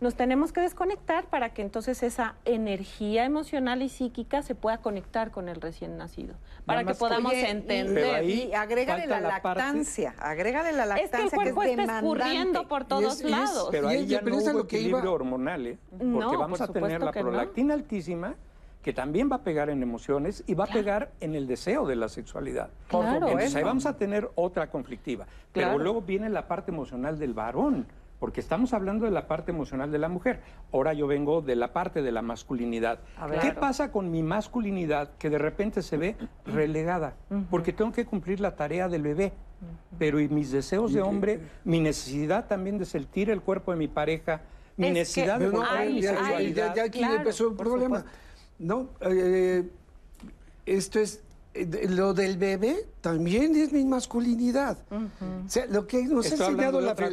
Nos tenemos que desconectar para que entonces esa energía emocional y psíquica se pueda conectar con el recién nacido, para que podamos Oye, y- entender. Y, agrégale la, falta la parte- lactancia, agrégale la Es que el lactancia que, cuerpo es está escurriendo por todos lados. Pero ahí ya no hubo lo que equilibrio iba. hormonal, ¿eh? porque No, vamos por a tener la no. prolactina altísima que también va a pegar en emociones y va a pegar en el deseo de la sexualidad. Por Claro. Entonces ahí vamos a tener otra conflictiva. Pero luego viene la parte emocional del varón, porque estamos hablando de la parte emocional de la mujer. Ahora yo vengo de la parte de la masculinidad. ¿Qué Claro. pasa con mi masculinidad que de repente se ve relegada? Porque tengo que cumplir la tarea del bebé. Pero y mis deseos de hombre, mi necesidad también de sentir el cuerpo de mi pareja, mi Es que necesidad de Pero no, ver, mi sexualidad. ya- ya aquí claro, empezó el problema. supuesto. No, eh, esto es eh, lo del bebé también es mi masculinidad. O sea, lo que nos Estoy ha enseñado la- la-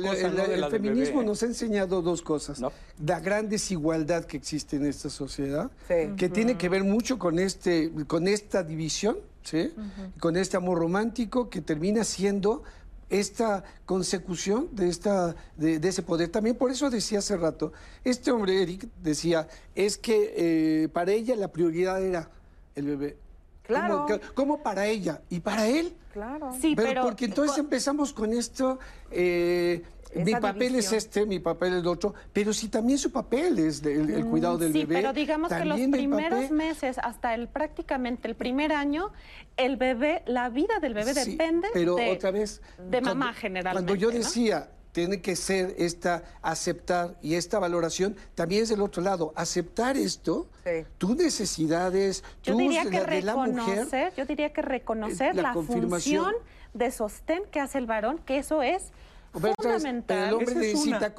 el, feminismo, bebé. nos ha enseñado dos cosas. No. La gran desigualdad que existe en esta sociedad, Sí. que tiene que ver mucho con, este, con esta división, ¿sí? con este amor romántico que termina siendo esta consecución de, esta, de, de ese poder. También por eso decía hace rato, este hombre, Eric, decía, es que eh, para ella la prioridad era el bebé. Claro. ¿Cómo, cómo para ella? ¿Y para él? Claro. Sí, pero, porque entonces empezamos con esto, eh, mi papel es este, mi papel es el otro, pero si también su papel es de- el, el cuidado del sí, bebé. pero digamos que los primeros papel- meses, hasta el prácticamente el primer año, el bebé, la vida del bebé Sí, depende pero de, otra vez, de cuando- mamá generalmente. Cuando yo ¿no? decía, tiene que ser esta aceptar y esta valoración, también es del otro lado, aceptar esto, Sí. tus necesidades, Yo tus, diría que la de la mujer, reconocer, yo diría que reconocer la la, confirmación. función de sostén que hace el varón, que eso es fundamental. el hombre necesita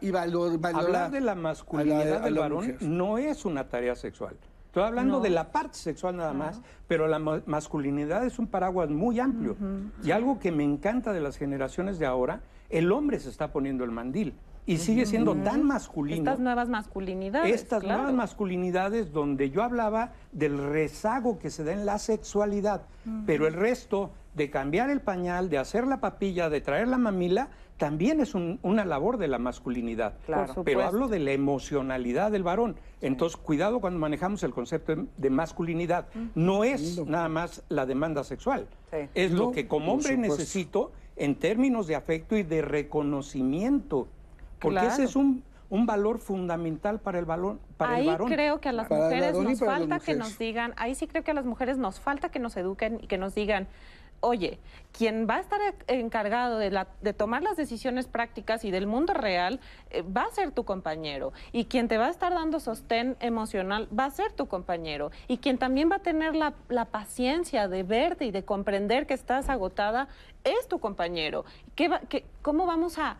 y valor, valorar Hablar de la a masculinidad la- a del varón mujer. no es una tarea sexual. Estoy hablando No. de la parte sexual nada más, pero la ma- masculinidad es un paraguas muy amplio. Y algo que me encanta de las generaciones de ahora, el hombre se está poniendo el mandil y sigue siendo tan masculino. Estas nuevas masculinidades. Estas claro. nuevas masculinidades donde yo hablaba del rezago que se da en la sexualidad, pero el resto de cambiar el pañal, de hacer la papilla, de traer la mamila, también es un- una labor de la masculinidad. Claro. Pero hablo de la emocionalidad del varón. Entonces, cuidado cuando manejamos el concepto de, masculinidad. No es nada más la demanda sexual. Sí. Es No, lo que como hombre necesito en términos de afecto y de reconocimiento. Porque Claro. ese es un, un valor fundamental para el, para ahí el varón. creo que a las Para mujeres nos falta que nos digan, ahí sí creo que a las mujeres nos falta que nos eduquen y que nos digan, oye, quien va a estar e- encargado de, tomar las decisiones prácticas y del mundo real eh, va a ser tu compañero. Y quien te va a estar dando sostén emocional va a ser tu compañero. Y quien también va a tener la, paciencia de verte y de comprender que estás agotada es tu compañero. ¿Qué va- qué- ¿Cómo vamos a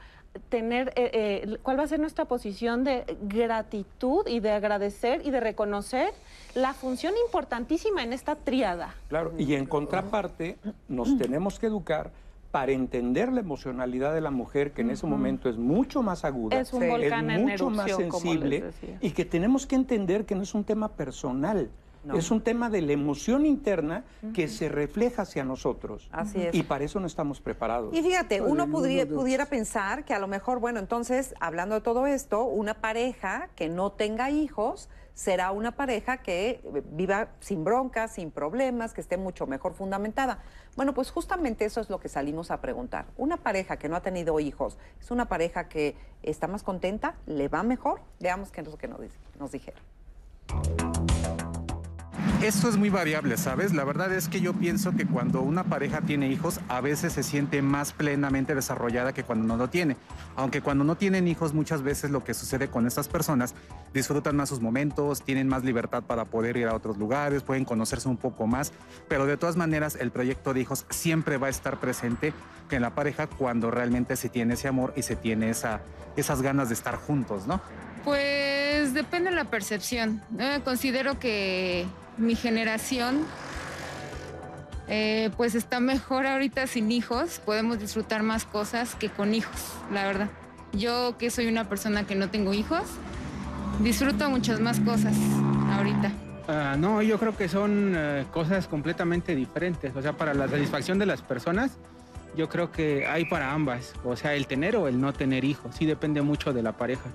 tener, eh, eh, cuál va a ser nuestra posición de gratitud y de agradecer y de reconocer la función importantísima en esta tríada? Claro, y en contraparte, nos tenemos que educar para entender la emocionalidad de la mujer, que en ese momento es mucho más aguda, Es un volcán en mucho más erupción, les sensible, y que tenemos que entender que no es un tema personal, No. es un tema de la emoción interna que se refleja hacia nosotros. Así es. Y para eso no estamos preparados. Y fíjate, uno pudiera pensar que a lo mejor, bueno, entonces, hablando de todo esto, una pareja que no tenga hijos será una pareja que eh, viva sin broncas, sin problemas, que esté mucho mejor fundamentada. Bueno, pues justamente eso es lo que salimos a preguntar. Una pareja que no ha tenido hijos, ¿es una pareja que está más contenta? ¿Le va mejor? Veamos qué es lo que nos dijeron. Esto es muy variable, ¿sabes? La verdad es que yo pienso que cuando una pareja tiene hijos, a veces se siente más plenamente desarrollada que cuando no lo tiene. Aunque cuando no tienen hijos, muchas veces lo que sucede con estas personas, disfrutan más sus momentos, tienen más libertad para poder ir a otros lugares, pueden conocerse un poco más, pero de todas maneras el proyecto de hijos siempre va a estar presente en la pareja cuando realmente se tiene ese amor y se tiene esa, esas ganas de estar juntos, ¿no? Pues depende de la percepción. Considero que mi generación eh, pues está mejor ahorita sin hijos. Podemos disfrutar más cosas que con hijos, la verdad. Yo que soy una persona que no tengo hijos, disfruto muchas más cosas ahorita. Ah, no, yo creo que son eh, cosas completamente diferentes. O sea, para la satisfacción de las personas, yo creo que hay para ambas. O sea, el tener o el no tener hijos. Sí depende mucho de la pareja.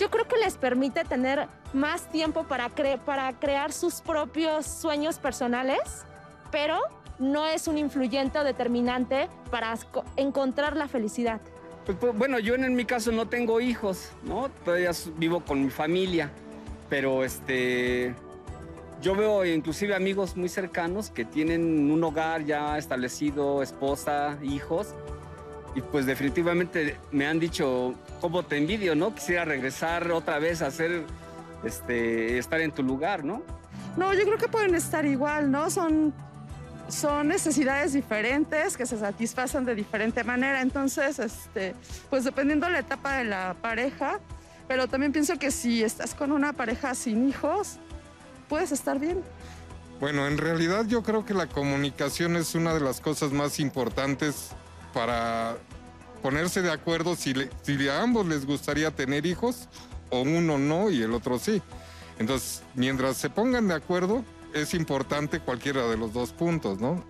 Yo creo que les permite tener más tiempo para, para crear sus propios sueños personales, pero no es un influyente o determinante para encontrar la felicidad. Pues, pues, bueno, yo en, mi caso no tengo hijos, ¿no? Todavía vivo con mi familia, pero este, yo veo inclusive amigos muy cercanos que tienen un hogar ya establecido, esposa, hijos, y pues definitivamente me han dicho, ¿cómo te envidio, no? Quisiera regresar otra vez a hacer, este, estar en tu lugar, ¿no? No, yo creo que pueden estar igual, ¿no? Son, son necesidades diferentes que se satisfacen de diferente manera. Entonces, este, pues dependiendo de la etapa de la pareja, pero también pienso que si estás con una pareja sin hijos, puedes estar bien. Bueno, en realidad yo creo que la comunicación es una de las cosas más importantes para ponerse de acuerdo si, le- si a ambos les gustaría tener hijos o uno no y el otro sí. Entonces, mientras se pongan de acuerdo, es importante cualquiera de los dos puntos, ¿no?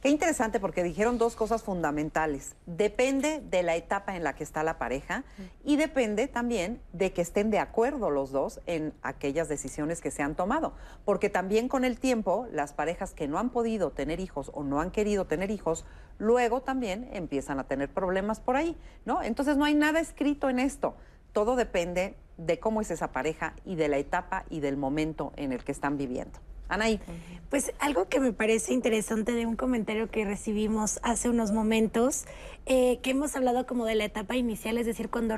Qué interesante porque dijeron dos cosas fundamentales. Depende de la etapa en la que está la pareja y depende también de que estén de acuerdo los dos en aquellas decisiones que se han tomado. Porque también con el tiempo, las parejas que no han podido tener hijos o no han querido tener hijos, luego también empiezan a tener problemas por ahí, ¿no? Entonces no hay nada escrito en esto. Todo depende de cómo es esa pareja y de la etapa y del momento en el que están viviendo. Anaí. Pues algo que me parece interesante de un comentario que recibimos hace unos momentos, eh, que hemos hablado como de la etapa inicial, es decir, cuando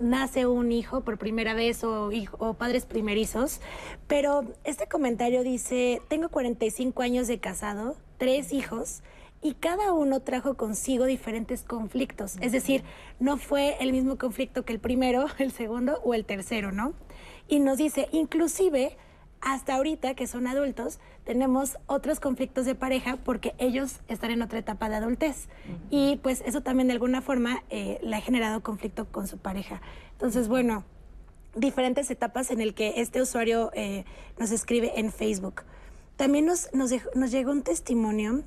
nace un hijo por primera vez o, hijo- o padres primerizos, pero este comentario dice, tengo 45 años de casado, tres hijos, y cada uno trajo consigo diferentes conflictos. Es decir, no fue el mismo conflicto que el primero, el segundo o el tercero, ¿no? Y nos dice, inclusive, hasta ahorita que son adultos, tenemos otros conflictos de pareja porque ellos están en otra etapa de adultez. Y pues eso también de alguna forma eh, le ha generado conflicto con su pareja. Entonces, bueno, diferentes etapas en el que este usuario eh, nos escribe en Facebook. También nos, nos, dej- nos llegó un testimonio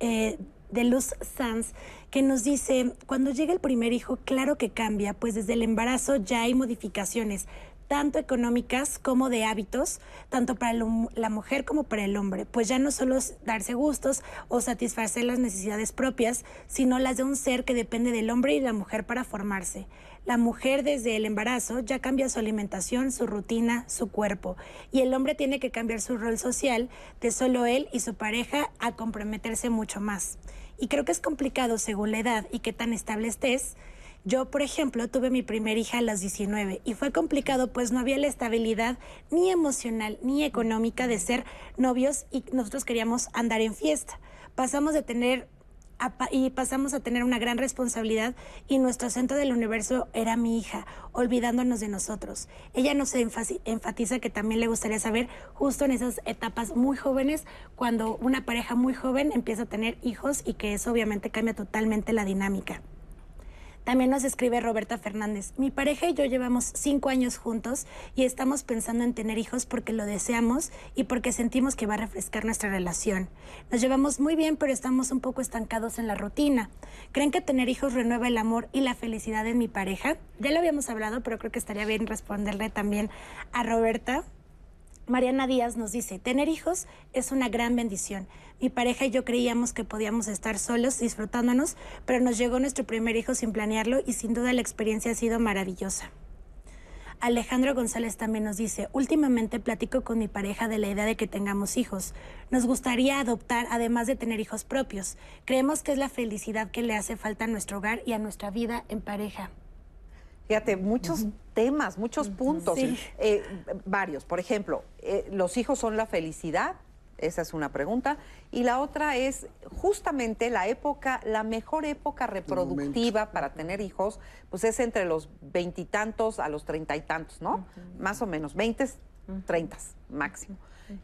eh, de Luz Sanz que nos dice, cuando llega el primer hijo, claro que cambia, pues desde el embarazo ya hay modificaciones, tanto económicas como de hábitos, tanto para la mujer como para el hombre, pues ya no solo es darse gustos o satisfacer las necesidades propias, sino las de un ser que depende del hombre y la mujer para formarse. La mujer desde el embarazo ya cambia su alimentación, su rutina, su cuerpo. Y el hombre tiene que cambiar su rol social de solo él y su pareja a comprometerse mucho más. Y creo que es complicado según la edad y qué tan estable estés. Yo, por ejemplo, tuve mi primer hija a los 19 y fue complicado pues no había la estabilidad ni emocional ni económica de ser novios y nosotros queríamos andar en fiesta. Pasamos de tener y pasamos a tener una gran responsabilidad y nuestro centro del universo era mi hija, olvidándonos de nosotros. Ella nos enfatiza que también le gustaría saber justo en esas etapas muy jóvenes, cuando una pareja muy joven empieza a tener hijos y que eso obviamente cambia totalmente la dinámica. También nos escribe Roberta Fernández. Mi pareja y yo llevamos cinco años juntos y estamos pensando en tener hijos porque lo deseamos y porque sentimos que va a refrescar nuestra relación. Nos llevamos muy bien, pero estamos un poco estancados en la rutina. ¿Creen que tener hijos renueva el amor y la felicidad en mi pareja? Ya lo habíamos hablado, pero creo que estaría bien responderle también a Roberta. Mariana Díaz nos dice, tener hijos es una gran bendición. Mi pareja y yo creíamos que podíamos estar solos disfrutándonos, pero nos llegó nuestro primer hijo sin planearlo y sin duda la experiencia ha sido maravillosa. Alejandro González también nos dice, últimamente platico con mi pareja de la idea de que tengamos hijos. Nos gustaría adoptar además de tener hijos propios. Creemos que es la felicidad que le hace falta a nuestro hogar y a nuestra vida en pareja. Fíjate, muchos temas, muchos puntos, Sí. eh, varios. Por ejemplo, eh, ¿los hijos son la felicidad? Esa es una pregunta. Y la otra es justamente la época, la mejor época reproductiva para tener hijos, pues es entre los veintitantos a los treinta y tantos, ¿no? Más o menos, veintes, treintas máximo.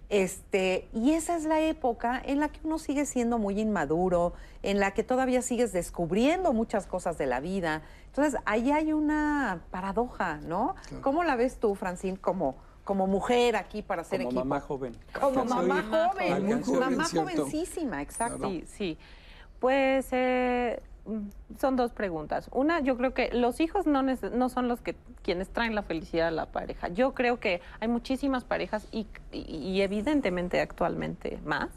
Este, y esa es la época en la que uno sigue siendo muy inmaduro, en la que todavía sigues descubriendo muchas cosas de la vida. Entonces, ahí hay una paradoja, ¿no? ¿Cómo la ves tú, Francine, como, como mujer aquí para hacer Como equipo. mamá joven. Como mamá joven. Mamá jovencísima, exacto. Sí, sí. Pues eh, son dos preguntas. Una, yo creo que los hijos no, no son los que quienes traen la felicidad a la pareja. Yo creo que hay muchísimas parejas y, evidentemente actualmente más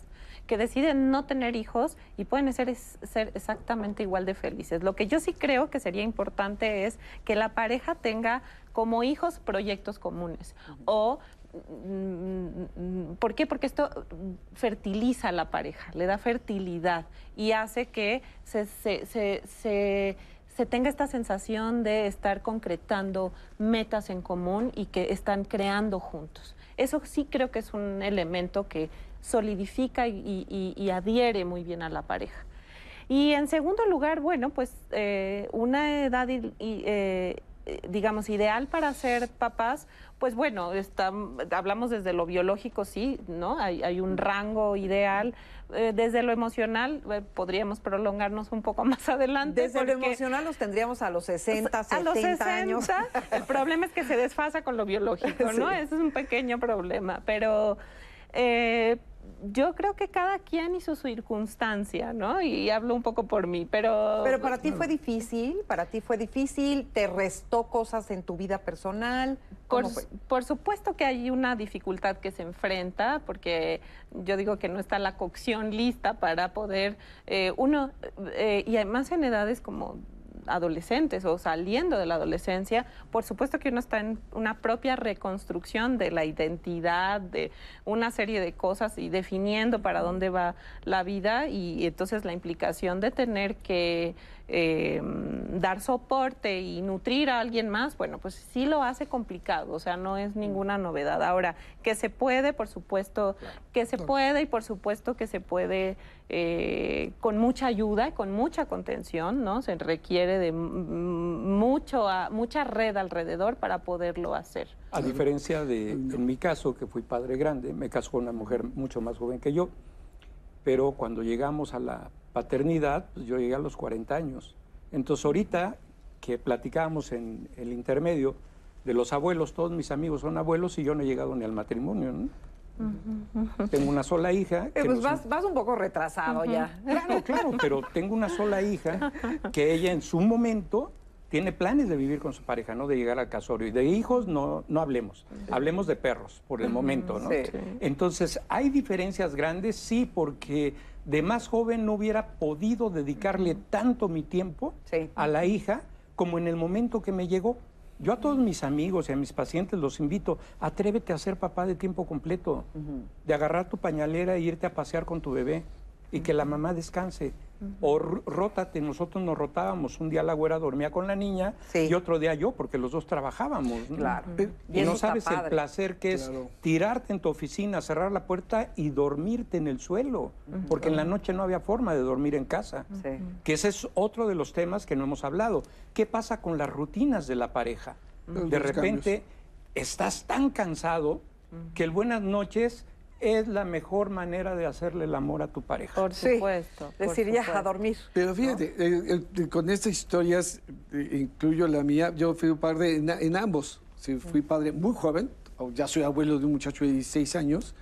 que deciden no tener hijos y pueden ser, ser exactamente igual de felices. Lo que yo sí creo que sería importante es que la pareja tenga como hijos proyectos comunes o ¿Por qué? Porque esto mm, fertiliza a la pareja, le da fertilidad y hace que se, tenga esta sensación de estar concretando metas en común y que están creando juntos. Eso sí creo que es un elemento que solidifica y, adhiere muy bien a la pareja. Y en segundo lugar, bueno, pues eh, una edad, eh, digamos, ideal para ser papás, pues bueno, está- hablamos desde lo biológico, sí, ¿no? Hay, hay un rango ideal. Eh, desde lo emocional, eh, podríamos prolongarnos un poco más adelante. Desde lo emocional los tendríamos a los 60, a 70 los 60, años. El problema es que se desfasa con lo biológico, ¿no? Sí. Ese es un pequeño problema. Pero eh, yo creo que cada quien y su circunstancia, ¿no? Y hablo un poco por mí, pero... Pero para ti fue difícil, para ti fue difícil, te restó cosas en tu vida personal. Por, supuesto que hay una dificultad que se enfrenta, porque yo digo que no está la cocción lista para poder, eh, uno, eh, y además en edades como adolescentes o saliendo de la adolescencia, por supuesto que uno está en una propia reconstrucción de la identidad, de una serie de cosas y definiendo para dónde va la vida y entonces la implicación de tener que eh, dar soporte y nutrir a alguien más, bueno, pues sí lo hace complicado, o sea, no es ninguna novedad. Ahora, que se puede, por supuesto, que se puede y por supuesto que se puede eh, con mucha ayuda y con mucha contención, ¿no? Se requiere de mucho, a- mucha red alrededor para poderlo hacer. A diferencia de, en mi caso, que fui padre grande, me casó con una mujer mucho más joven que yo, pero cuando llegamos a la paternidad, pues yo llegué a los 40 años. Entonces ahorita que platicábamos en el intermedio de los abuelos, todos mis amigos son abuelos y yo no he llegado ni al matrimonio, ¿no? Tengo una sola hija. Eh, que pues nos- vas, vas un poco retrasado ya. Claro, claro, pero tengo una sola hija que ella en su momento tiene planes de vivir con su pareja, no de llegar al casorio. Y de hijos no, no hablemos, hablemos de perros por el momento, ¿no? sí. Entonces, ¿hay diferencias grandes? Sí, porque de más joven no hubiera podido dedicarle tanto mi tiempo a la hija como en el momento que me llegó. Yo a todos mis amigos y a mis pacientes los invito, atrévete a ser papá de tiempo completo, de agarrar tu pañalera e irte a pasear con tu bebé y que la mamá descanse. O rótate, nosotros nos rotábamos. Un día la güera dormía con la niña y otro día yo, porque los dos trabajábamos. ¿no? Claro. Y no sabes el placer que es Claro. tirarte en tu oficina, cerrar la puerta y dormirte en el suelo, porque en la noche no había forma de dormir en casa. Que ese es otro de los temas que no hemos hablado. ¿Qué pasa con las rutinas de la pareja? De repente estás tan cansado que el buenas noches es la mejor manera de hacerle el amor a tu pareja. Por supuesto. por Decir ya a dormir. Pero fíjate, eh, eh, con estas historias, eh, incluyo la mía, yo fui padre en, en ambos. Sí, fui padre muy joven, o ya soy abuelo de un muchacho de 16 años,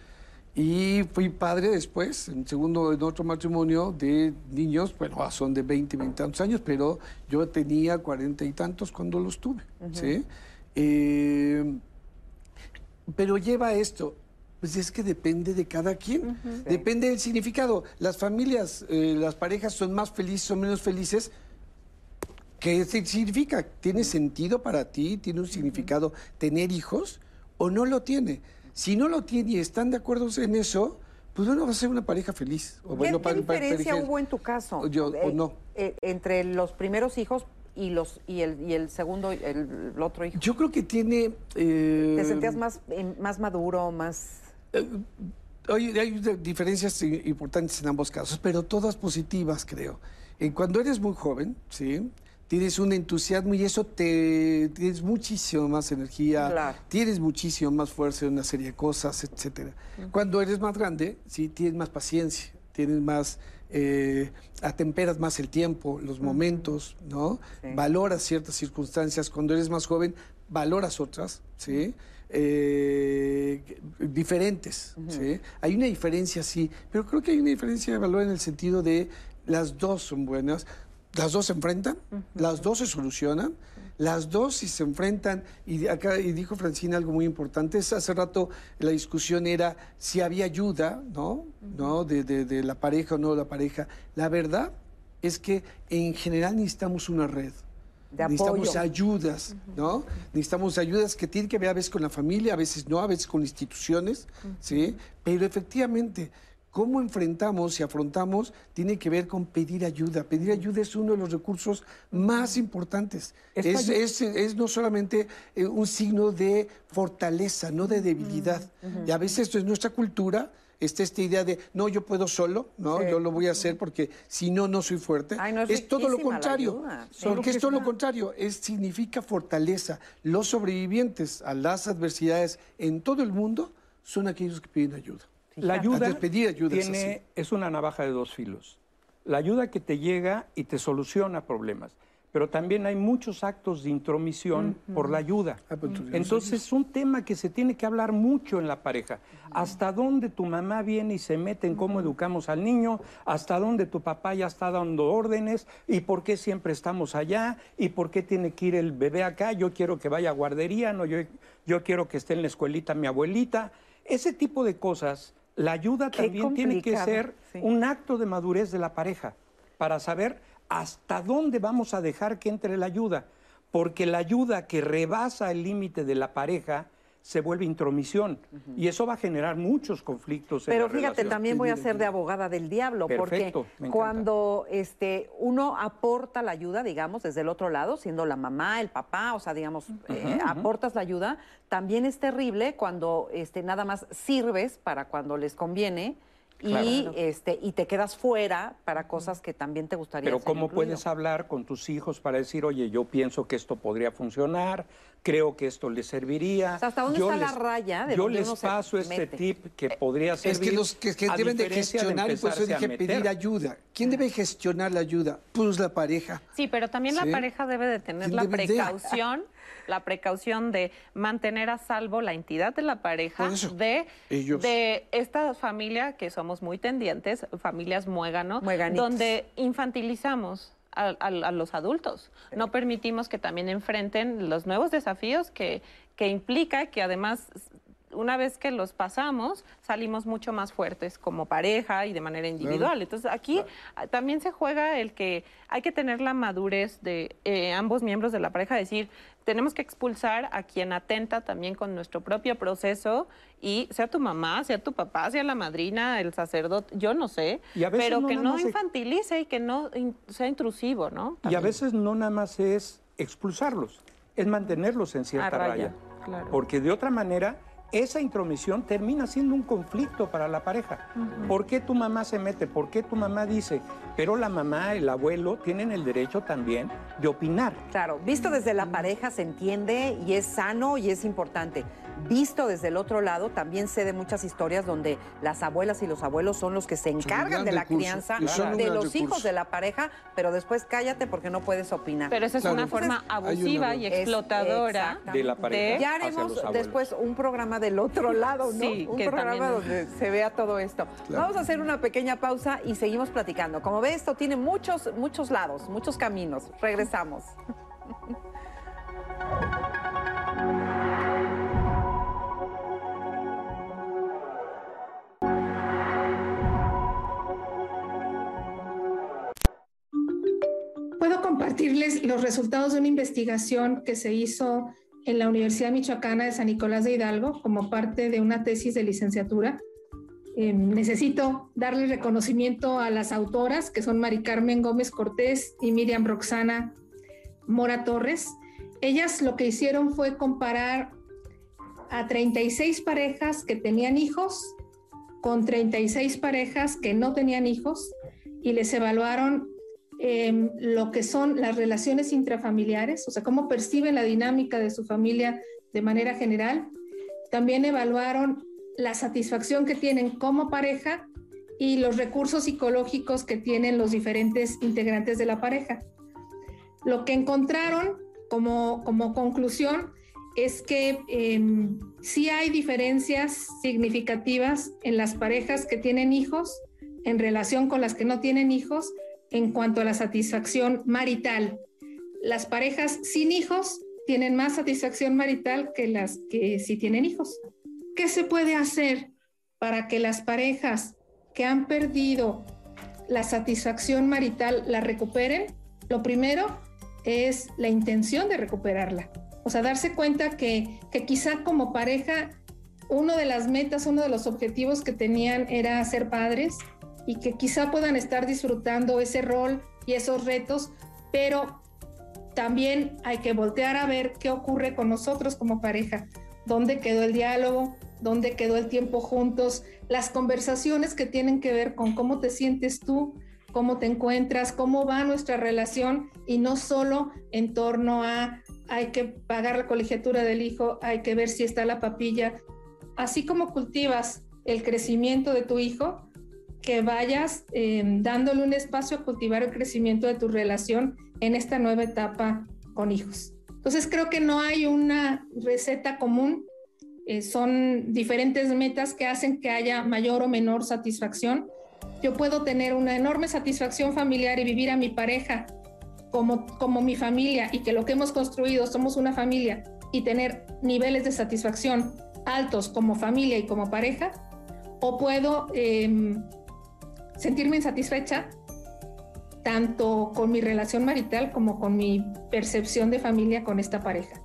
y fui padre después, en segundo, en otro matrimonio, de niños, bueno, ah, son de 20, 20 tantos años, pero yo tenía 40 y tantos cuando los tuve, ¿sí? Eh, pero lleva esto, pues es que depende de cada quien, depende del significado. Las familias, eh, las parejas son más felices o menos felices. ¿Qué si- significa? ¿Tiene sentido para ti? ¿Tiene un significado tener hijos o no lo tiene? Si no lo tiene y están de acuerdo en eso, pues bueno, va a ser una pareja feliz. O ¿Qué, bueno, diferencia pareja- hubo en tu caso? Yo- o no. eh, entre los primeros hijos y los y el, y el segundo, el, el otro hijo. Yo creo que tiene... eh, ¿Te sentías más, eh, más maduro, más...? Hay, hay de- diferencias importantes en ambos casos, pero todas positivas, creo. Eh, cuando eres muy joven, ¿sí? Tienes un entusiasmo y eso te tienes muchísimo más energía, Claro. tienes muchísimo más fuerza en una serie de cosas, etcétera. Cuando eres más grande, sí tienes más paciencia, tienes más eh, atemperas más el tiempo, los momentos, ¿no? Valoras ciertas circunstancias. Cuando eres más joven, valoras otras, ¿sí? Eh, diferentes, ¿sí? Hay una diferencia, sí, pero creo que hay una diferencia de valor en el sentido de las dos son buenas, las dos se enfrentan, las dos se solucionan, las dos si se enfrentan, y acá y dijo Francina algo muy importante, es hace rato la discusión era si había ayuda, ¿no? ¿No? De, de- de la pareja o no de la pareja. La verdad es que en general necesitamos una red. De necesitamos apoyo. ayudas, ¿no? Necesitamos ayudas que tienen que ver a veces con la familia, a veces no, a veces con instituciones, ¿sí? Pero efectivamente, cómo enfrentamos y afrontamos tiene que ver con pedir ayuda. Pedir ayuda es uno de los recursos más importantes. Es- es no solamente eh, un signo de fortaleza, no de debilidad. Y a veces esto es nuestra cultura. Está esta idea de, no, yo puedo solo, no, yo lo voy a hacer porque si no, no soy fuerte. Ay, no, es es todo lo contrario. Sí. Porque es todo lo contrario, es, significa fortaleza. Los sobrevivientes a las adversidades en todo el mundo son aquellos que piden ayuda. La ayuda, pedir ayuda es tiene, así. es una navaja de dos filos. La ayuda que te llega y te soluciona problemas. Pero también hay muchos actos de intromisión por la ayuda. Ah, pues Entonces es un tema que se tiene que hablar mucho en la pareja. ¿Hasta dónde tu mamá viene y se mete en cómo educamos al niño? ¿Hasta dónde tu papá ya está dando órdenes? ¿Y por qué siempre estamos allá? ¿Y por qué tiene que ir el bebé acá? Yo quiero que vaya a guardería, no, yo, yo quiero que esté en la escuelita mi abuelita. Ese tipo de cosas, la ayuda Qué también tiene que ser sí. un acto de madurez de la pareja para saber hasta dónde vamos a dejar que entre la ayuda. Porque la ayuda que rebasa el límite de la pareja se vuelve intromisión. Y eso va a generar muchos conflictos. en Pero la fíjate, relación. también voy a ser de abogada del diablo, Perfecto, porque cuando este, uno aporta la ayuda, digamos, desde el otro lado, siendo la mamá, el papá, o sea, digamos, eh, aportas la ayuda, también es terrible cuando este, nada más sirves para cuando les conviene y, este, y te quedas fuera para cosas que también te gustaría Pero ¿cómo incluido. puedes hablar con tus hijos para decir, oye, yo pienso que esto podría funcionar, creo que esto les serviría? O sea, ¿hasta dónde yo está la raya de Yo les uno se paso este mete? tip que podría Es servir. que los que, que deben de gestionar, y por eso dije pedir ayuda. ¿Quién debe gestionar la ayuda? Pues la pareja. Sí, pero también Sí. la pareja debe de tener ¿Quién la debe de? precaución, la precaución de mantener a salvo la entidad de la pareja ellos. de esta familia que somos muy tendientes, familias muégano, Mueganitos. donde infantilizamos a, a- a los adultos. No permitimos que también enfrenten los nuevos desafíos que, que implica que además una vez que los pasamos, salimos mucho más fuertes como pareja y de manera individual. Entonces aquí ah, también se juega el que hay que tener la madurez de eh, ambos miembros de la pareja, decir, tenemos que expulsar a quien atenta también con nuestro propio proceso y sea tu mamá, sea tu papá, sea la madrina, el sacerdote, yo no sé, pero no que no infantilice y que no in- sea intrusivo, ¿no? Y a veces no nada más es expulsarlos, es mantenerlos en cierta A raya, raya. claro. Porque de otra manera, esa intromisión termina siendo un conflicto para la pareja. ¿Por qué tu mamá se mete? ¿Por qué tu mamá dice? Pero la mamá, el abuelo tienen el derecho también de opinar. Claro, visto desde la pareja se entiende y es sano y es importante. Visto desde el otro lado, también sé de muchas historias donde las abuelas y los abuelos son los que se encargan de la recurso, crianza de los recurso. hijos de la pareja, pero después cállate porque no puedes opinar. Pero esa es una forma abusiva y explotadora de la pareja Ya hacia haremos después un programa del otro lado, ¿no? Sí, un que programa también- donde se vea todo esto. Claro. Vamos a hacer una pequeña pausa y seguimos platicando. Como ve, esto tiene muchos, muchos lados, muchos caminos. Regresamos. Puedo compartirles los resultados de una investigación que se hizo en la Universidad Michoacana de San Nicolás de Hidalgo como parte de una tesis de licenciatura. Eh, necesito darle reconocimiento a las autoras, que son Mari Carmen Gómez Cortés y Miriam Roxana Mora Torres. Ellas lo que hicieron fue comparar a 36 parejas que tenían hijos con 36 parejas que no tenían hijos y les evaluaron eh, lo que son las relaciones intrafamiliares, o sea, cómo perciben la dinámica de su familia de manera general. También evaluaron la satisfacción que tienen como pareja y los recursos psicológicos que tienen los diferentes integrantes de la pareja. Lo que encontraron como, como conclusión es que em, sí hay diferencias significativas en las parejas que tienen hijos en relación con las que no tienen hijos en cuanto a la satisfacción marital. Las parejas sin hijos tienen más satisfacción marital que las que sí tienen hijos. ¿Qué se puede hacer para que las parejas que han perdido la satisfacción marital la recuperen, lo primero es la intención de recuperarla. O sea, darse cuenta que, que quizá como pareja, uno de las metas, uno de los objetivos que tenían era ser padres y que quizá puedan estar disfrutando ese rol y esos retos, pero también hay que voltear a ver qué ocurre con nosotros como pareja, dónde quedó el diálogo, dónde quedó el tiempo juntos, las conversaciones que tienen que ver con cómo te sientes tú, cómo te encuentras, cómo va nuestra relación y no solo en torno a hay que pagar la colegiatura del hijo, hay que ver si está la papilla. Así como cultivas el crecimiento de tu hijo, que vayas eh, dándole un espacio a cultivar el crecimiento de tu relación en esta nueva etapa con hijos. Entonces creo que no hay una receta común eh, son diferentes metas que hacen que haya mayor o menor satisfacción. Yo puedo tener una enorme satisfacción familiar y vivir a mi pareja como, como mi familia y que lo que hemos construido somos una familia y tener niveles de satisfacción altos como familia y como pareja, o puedo em, sentirme insatisfecha tanto con mi relación marital como con mi percepción de familia con esta pareja.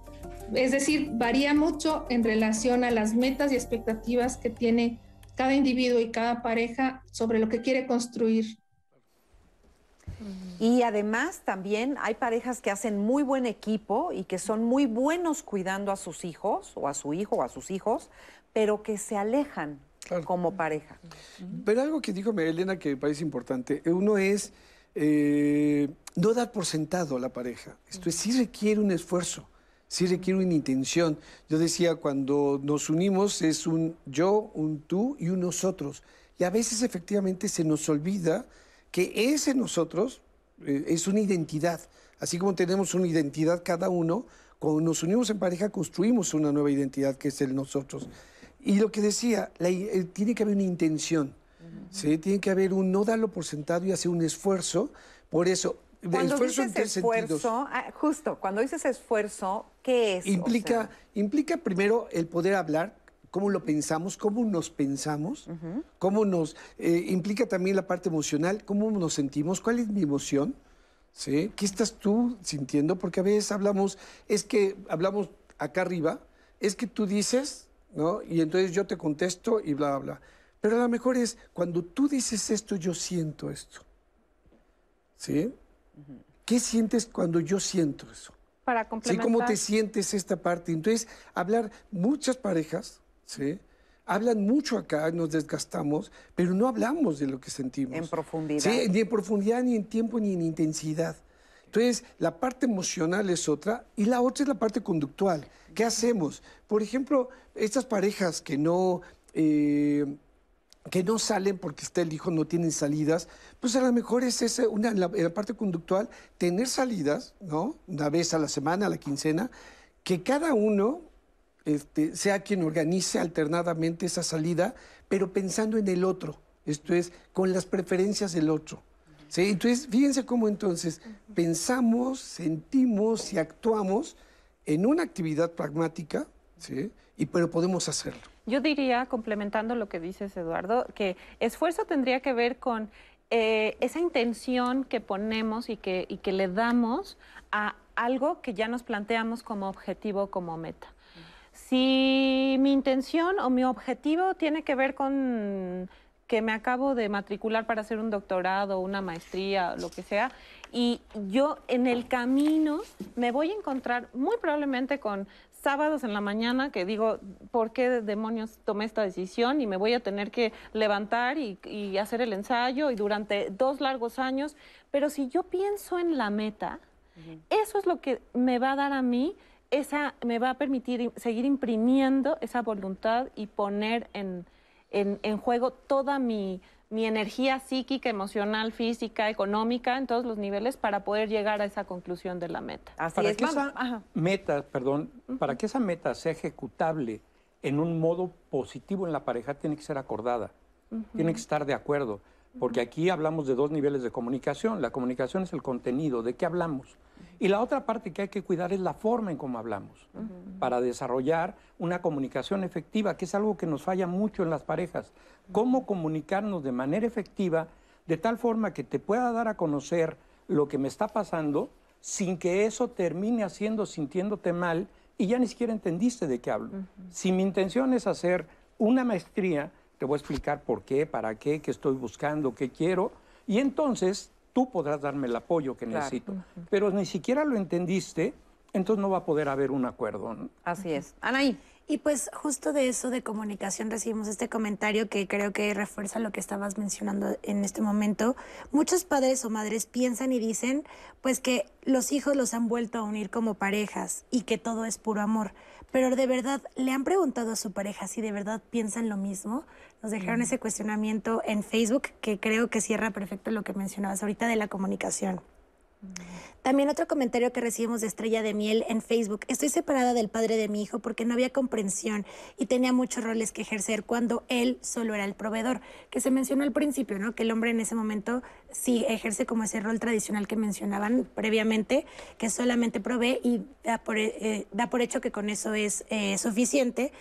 Es decir, varía mucho en relación a las metas y expectativas que tiene cada individuo y cada pareja sobre lo que quiere construir. Y además también hay parejas que hacen muy buen equipo y que son muy buenos cuidando a sus hijos o a su hijo o a sus hijos, pero que se alejan como pareja. Pero algo que dijo Elena que me parece importante, uno es eh, no dar por sentado a la pareja. Esto es, sí requiere un esfuerzo sí requiere una intención. Yo decía, cuando nos unimos es un yo, un tú y un nosotros. Y a veces efectivamente se nos olvida que ese nosotros eh, es una identidad. Así como tenemos una identidad cada uno, cuando nos unimos en pareja construimos una nueva identidad que es el nosotros. Y lo que decía, eh, tiene que haber una intención. ¿sí? Tiene que haber un no darlo por sentado y hacer un esfuerzo. Por eso, cuando dices esfuerzo, ah, justo, cuando dices esfuerzo, ¿qué es? Implica, implica primero el poder hablar, cómo lo pensamos, cómo nos pensamos, cómo nos... Eh, implica también la parte emocional, cómo nos sentimos, cuál es mi emoción, ¿sí? ¿Qué estás tú sintiendo? Porque a veces hablamos, es que hablamos acá arriba, es que tú dices, ¿no? Y entonces yo te contesto y bla, bla. Pero a lo mejor es, cuando tú dices esto, yo siento esto. ¿Sí? ¿Qué sientes cuando yo siento eso? Para complementar. Sí, ¿cómo te sientes esta parte? Entonces, hablar, muchas parejas, ¿sí? Hablan mucho acá, nos desgastamos, pero no hablamos de lo que sentimos. En profundidad. Sí, ni en profundidad, ni en tiempo, ni en intensidad. Entonces, la parte emocional es otra y la otra es la parte conductual. ¿Qué hacemos? Por ejemplo, estas parejas que no eh, que no salen porque está el hijo, no tienen salidas, pues a lo mejor es esa, una, la, parte conductual, tener salidas, ¿no? Una vez a la semana, a la quincena, que cada uno este, sea quien organice alternadamente esa salida, pero pensando en el otro, esto es, con las preferencias del otro. ¿Sí? Entonces, fíjense cómo entonces pensamos, sentimos y actuamos en una actividad pragmática, ¿sí? y, pero podemos hacerlo. Yo diría, complementando lo que dices, Eduardo, que esfuerzo tendría que ver con eh, esa intención que ponemos y que, y que le damos a algo que ya nos planteamos como objetivo, como meta. Si mi intención o mi objetivo tiene que ver con que me acabo de matricular para hacer un doctorado, una maestría, lo que sea, y yo en el camino me voy a encontrar muy probablemente con sábados en la mañana que digo, ¿por qué demonios tomé esta decisión? Y me voy a tener que levantar y, hacer el ensayo y durante dos largos años. Pero si yo pienso en la meta, eso es lo que me va a dar a mí, esa, me va a permitir seguir imprimiendo esa voluntad y poner en, en, juego toda mi, mi energía psíquica, emocional, física, económica, en todos los niveles para poder llegar a esa conclusión de la meta. Así para es. que Vamos- esa Ajá. meta, perdón, para que esa meta sea ejecutable en un modo positivo en la pareja, tiene que ser acordada, tiene que estar de acuerdo, porque aquí hablamos de dos niveles de comunicación. La comunicación es el contenido, de qué hablamos. Y la otra parte que hay que cuidar es la forma en cómo hablamos, para desarrollar una comunicación efectiva, que es algo que nos falla mucho en las parejas. Cómo comunicarnos de manera efectiva, de tal forma que te pueda dar a conocer lo que me está pasando, sin que eso termine haciendo, sintiéndote mal, y ya ni siquiera entendiste de qué hablo. Si mi intención es hacer una maestría, te voy a explicar por qué, para qué, qué estoy buscando, qué quiero, y entonces tú podrás darme el apoyo que Claro. necesito. Pero ni siquiera lo entendiste, entonces no va a poder haber un acuerdo. ¿no? Así es. Anaí. Y pues justo de eso de comunicación recibimos este comentario que creo que refuerza lo que estabas mencionando en este momento. Muchos padres o madres piensan y dicen pues que los hijos los han vuelto a unir como parejas y que todo es puro amor. Pero de verdad, ¿le han preguntado a su pareja si de verdad piensan lo mismo? Nos dejaron ese cuestionamiento en Facebook que creo que cierra perfecto lo que mencionabas ahorita de la comunicación. También otro comentario que recibimos de Estrella de Miel en Facebook. Estoy separada del padre de mi hijo porque no había comprensión y tenía muchos roles que ejercer cuando él solo era el proveedor, que se mencionó al principio, ¿no? Que el hombre en ese momento sí ejerce como ese rol tradicional que mencionaban previamente, que solamente provee y da por, eh, hecho que con eso es eh, suficiente.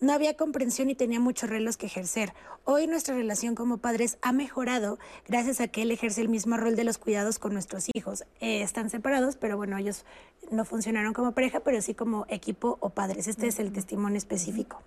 No había comprensión y tenía muchos relos que ejercer. Hoy nuestra relación como padres ha mejorado gracias a que él ejerce el mismo rol de los cuidados con nuestros hijos. Eh, están separados, pero bueno, ellos no funcionaron como pareja, pero sí como equipo o padres. Este es el testimonio específico.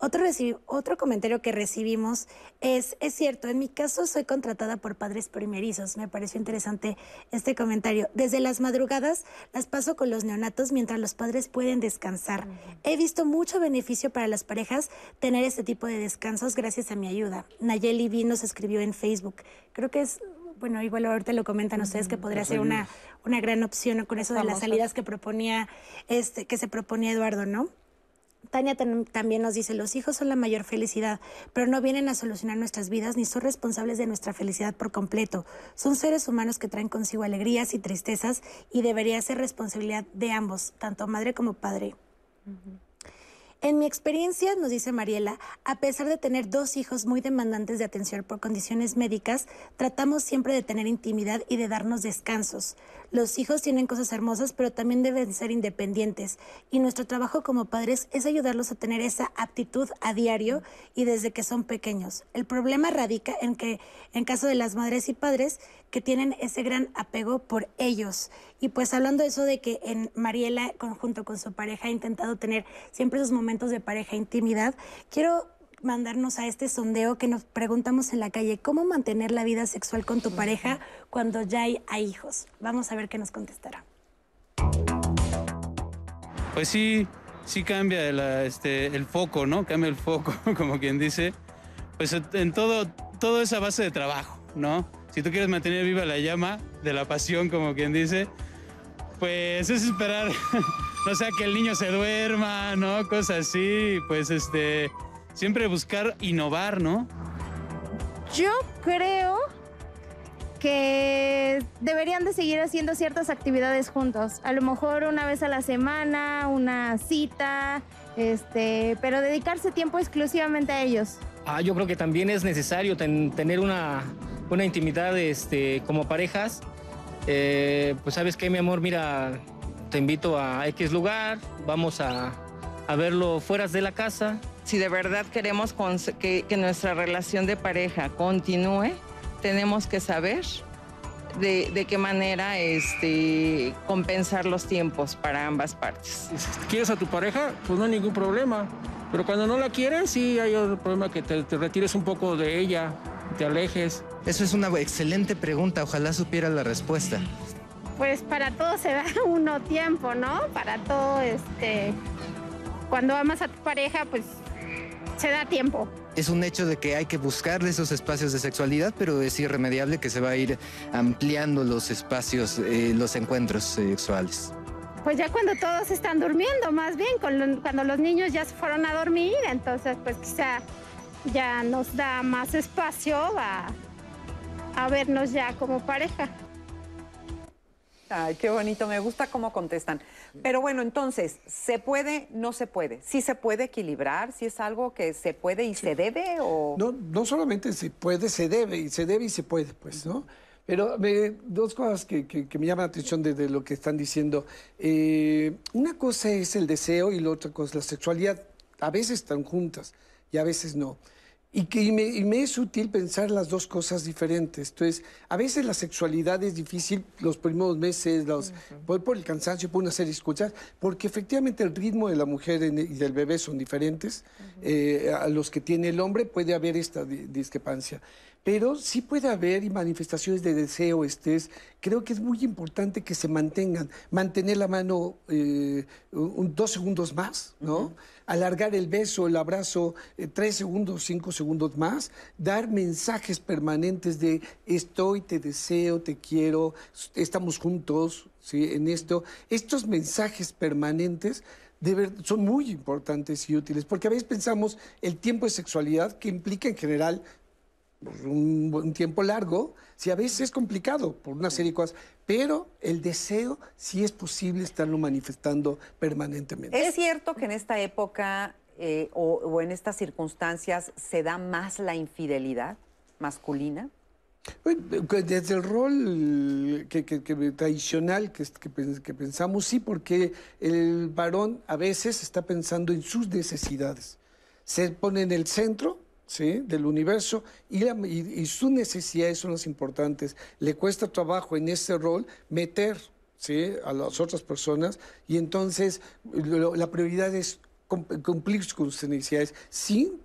Otro, otro comentario que recibimos es, es cierto, en mi caso soy contratada por padres primerizos. Me pareció interesante este comentario. Desde las madrugadas las paso con los neonatos mientras los padres pueden descansar. He visto mucho beneficio para las parejas tener este tipo de descansos gracias a mi ayuda. Nayeli V nos escribió en Facebook. Creo que es bueno, igual ahorita lo comentan ustedes que podría ser una, una gran opción con eso de las salidas que proponía, este, que se proponía Eduardo, ¿no? Tania tam- también nos dice, los hijos son la mayor felicidad, pero no vienen a solucionar nuestras vidas ni son responsables de nuestra felicidad por completo. Son seres humanos que traen consigo alegrías y tristezas y debería ser responsabilidad de ambos, tanto madre como padre. En mi experiencia, nos dice Mariela, a pesar de tener dos hijos muy demandantes de atención por condiciones médicas, tratamos siempre de tener intimidad y de darnos descansos. Los hijos tienen cosas hermosas, pero también deben ser independientes. Y nuestro trabajo como padres es ayudarlos a tener esa aptitud a diario y desde que son pequeños. El problema radica en que, en caso de las madres y padres, que tienen ese gran apego por ellos. Y pues hablando de eso de que en Mariela, conjunto con su pareja, ha intentado tener siempre esos momentos de pareja intimidad, quiero mandarnos a este sondeo que nos preguntamos en la calle, ¿cómo mantener la vida sexual con tu pareja cuando ya hay, hijos? Vamos a ver qué nos contestará. Pues sí, sí cambia este, el foco, ¿no? Cambia el foco, como quien dice. Pues en todo, todo base de trabajo, ¿no? Si tú quieres mantener viva la llama de la pasión, como quien dice, pues es esperar, no sea que el niño se duerma, ¿no? Cosas así, pues este, siempre buscar innovar, ¿no? Yo creo que deberían de seguir haciendo ciertas actividades juntos. A lo mejor una vez a la semana, una cita, este, pero dedicarse tiempo exclusivamente a ellos. Ah, yo creo que también es necesario ten- tener una, una intimidad este, como parejas. Eh, pues sabes qué, mi amor, mira, te invito a X lugar, vamos a, a verlo fuera de la casa. Si de verdad queremos que, que nuestra relación de pareja continúe, tenemos que saber de, de qué manera este, compensar los tiempos para ambas partes. ¿Quieres a tu pareja? Pues no hay ningún problema. Pero cuando no la quieres, sí hay otro problema que te, te retires un poco de ella, te alejes. Eso es una excelente pregunta, ojalá supiera la respuesta. Pues para todo se da uno tiempo, ¿no? Para todo, este, cuando amas a tu pareja, pues se da tiempo. Es un hecho de que hay que buscar esos espacios de sexualidad, pero es irremediable que se va a ir ampliando los espacios, eh, los encuentros sexuales. Pues ya cuando todos están durmiendo, más bien, cuando los niños ya se fueron a dormir, entonces pues quizá ya nos da más espacio a, a vernos ya como pareja. Ay, qué bonito, me gusta cómo contestan. Pero bueno, entonces, ¿se puede, no se puede? ¿Sí se puede equilibrar? ¿Sí es algo que se puede y se debe? O... No, no solamente se puede, se debe, y se debe y se puede, pues, ¿no? Pero eh, dos cosas que, que- que me llaman la atención de, de lo que están diciendo. Eh, una cosa es el deseo y la otra cosa es la sexualidad. A veces están juntas y a veces no. Y que y me, y me es útil pensar las dos cosas diferentes. Entonces, a veces la sexualidad es difícil los primeros meses, los, por, por el cansancio, por una serie de cosas, porque efectivamente el ritmo de la mujer en- y del bebé son diferentes. Eh, a los que tiene el hombre puede haber esta di- discrepancia. Pero sí puede haber manifestaciones de deseo, estrés. Creo que es muy importante que se mantengan. Mantener la mano eh, un- dos segundos más, ¿no? Alargar el beso, el abrazo, eh, tres segundos, cinco segundos más. Dar mensajes permanentes de estoy, te deseo, te quiero, estamos juntos, ¿sí? En esto. Estos mensajes permanentes de ver- son muy importantes y útiles, porque a veces pensamos el tiempo de sexualidad, que implica en general un, un tiempo largo, si a veces es complicado por una serie de cosas, pero el deseo sí es posible estarlo manifestando permanentemente. ¿Es cierto que en esta época eh, o, o en estas circunstancias se da más la infidelidad masculina? Bueno, Desde el rol que, que- que tradicional que, que pensamos, sí, porque el varón a veces está pensando en sus necesidades. Se pone en el centro ¿sí? del universo y, la- y- y sus necesidades son las importantes. Le cuesta trabajo en ese rol meter ¿sí? a las otras personas y entonces lo- la prioridad es cum- cumplir con sus necesidades sin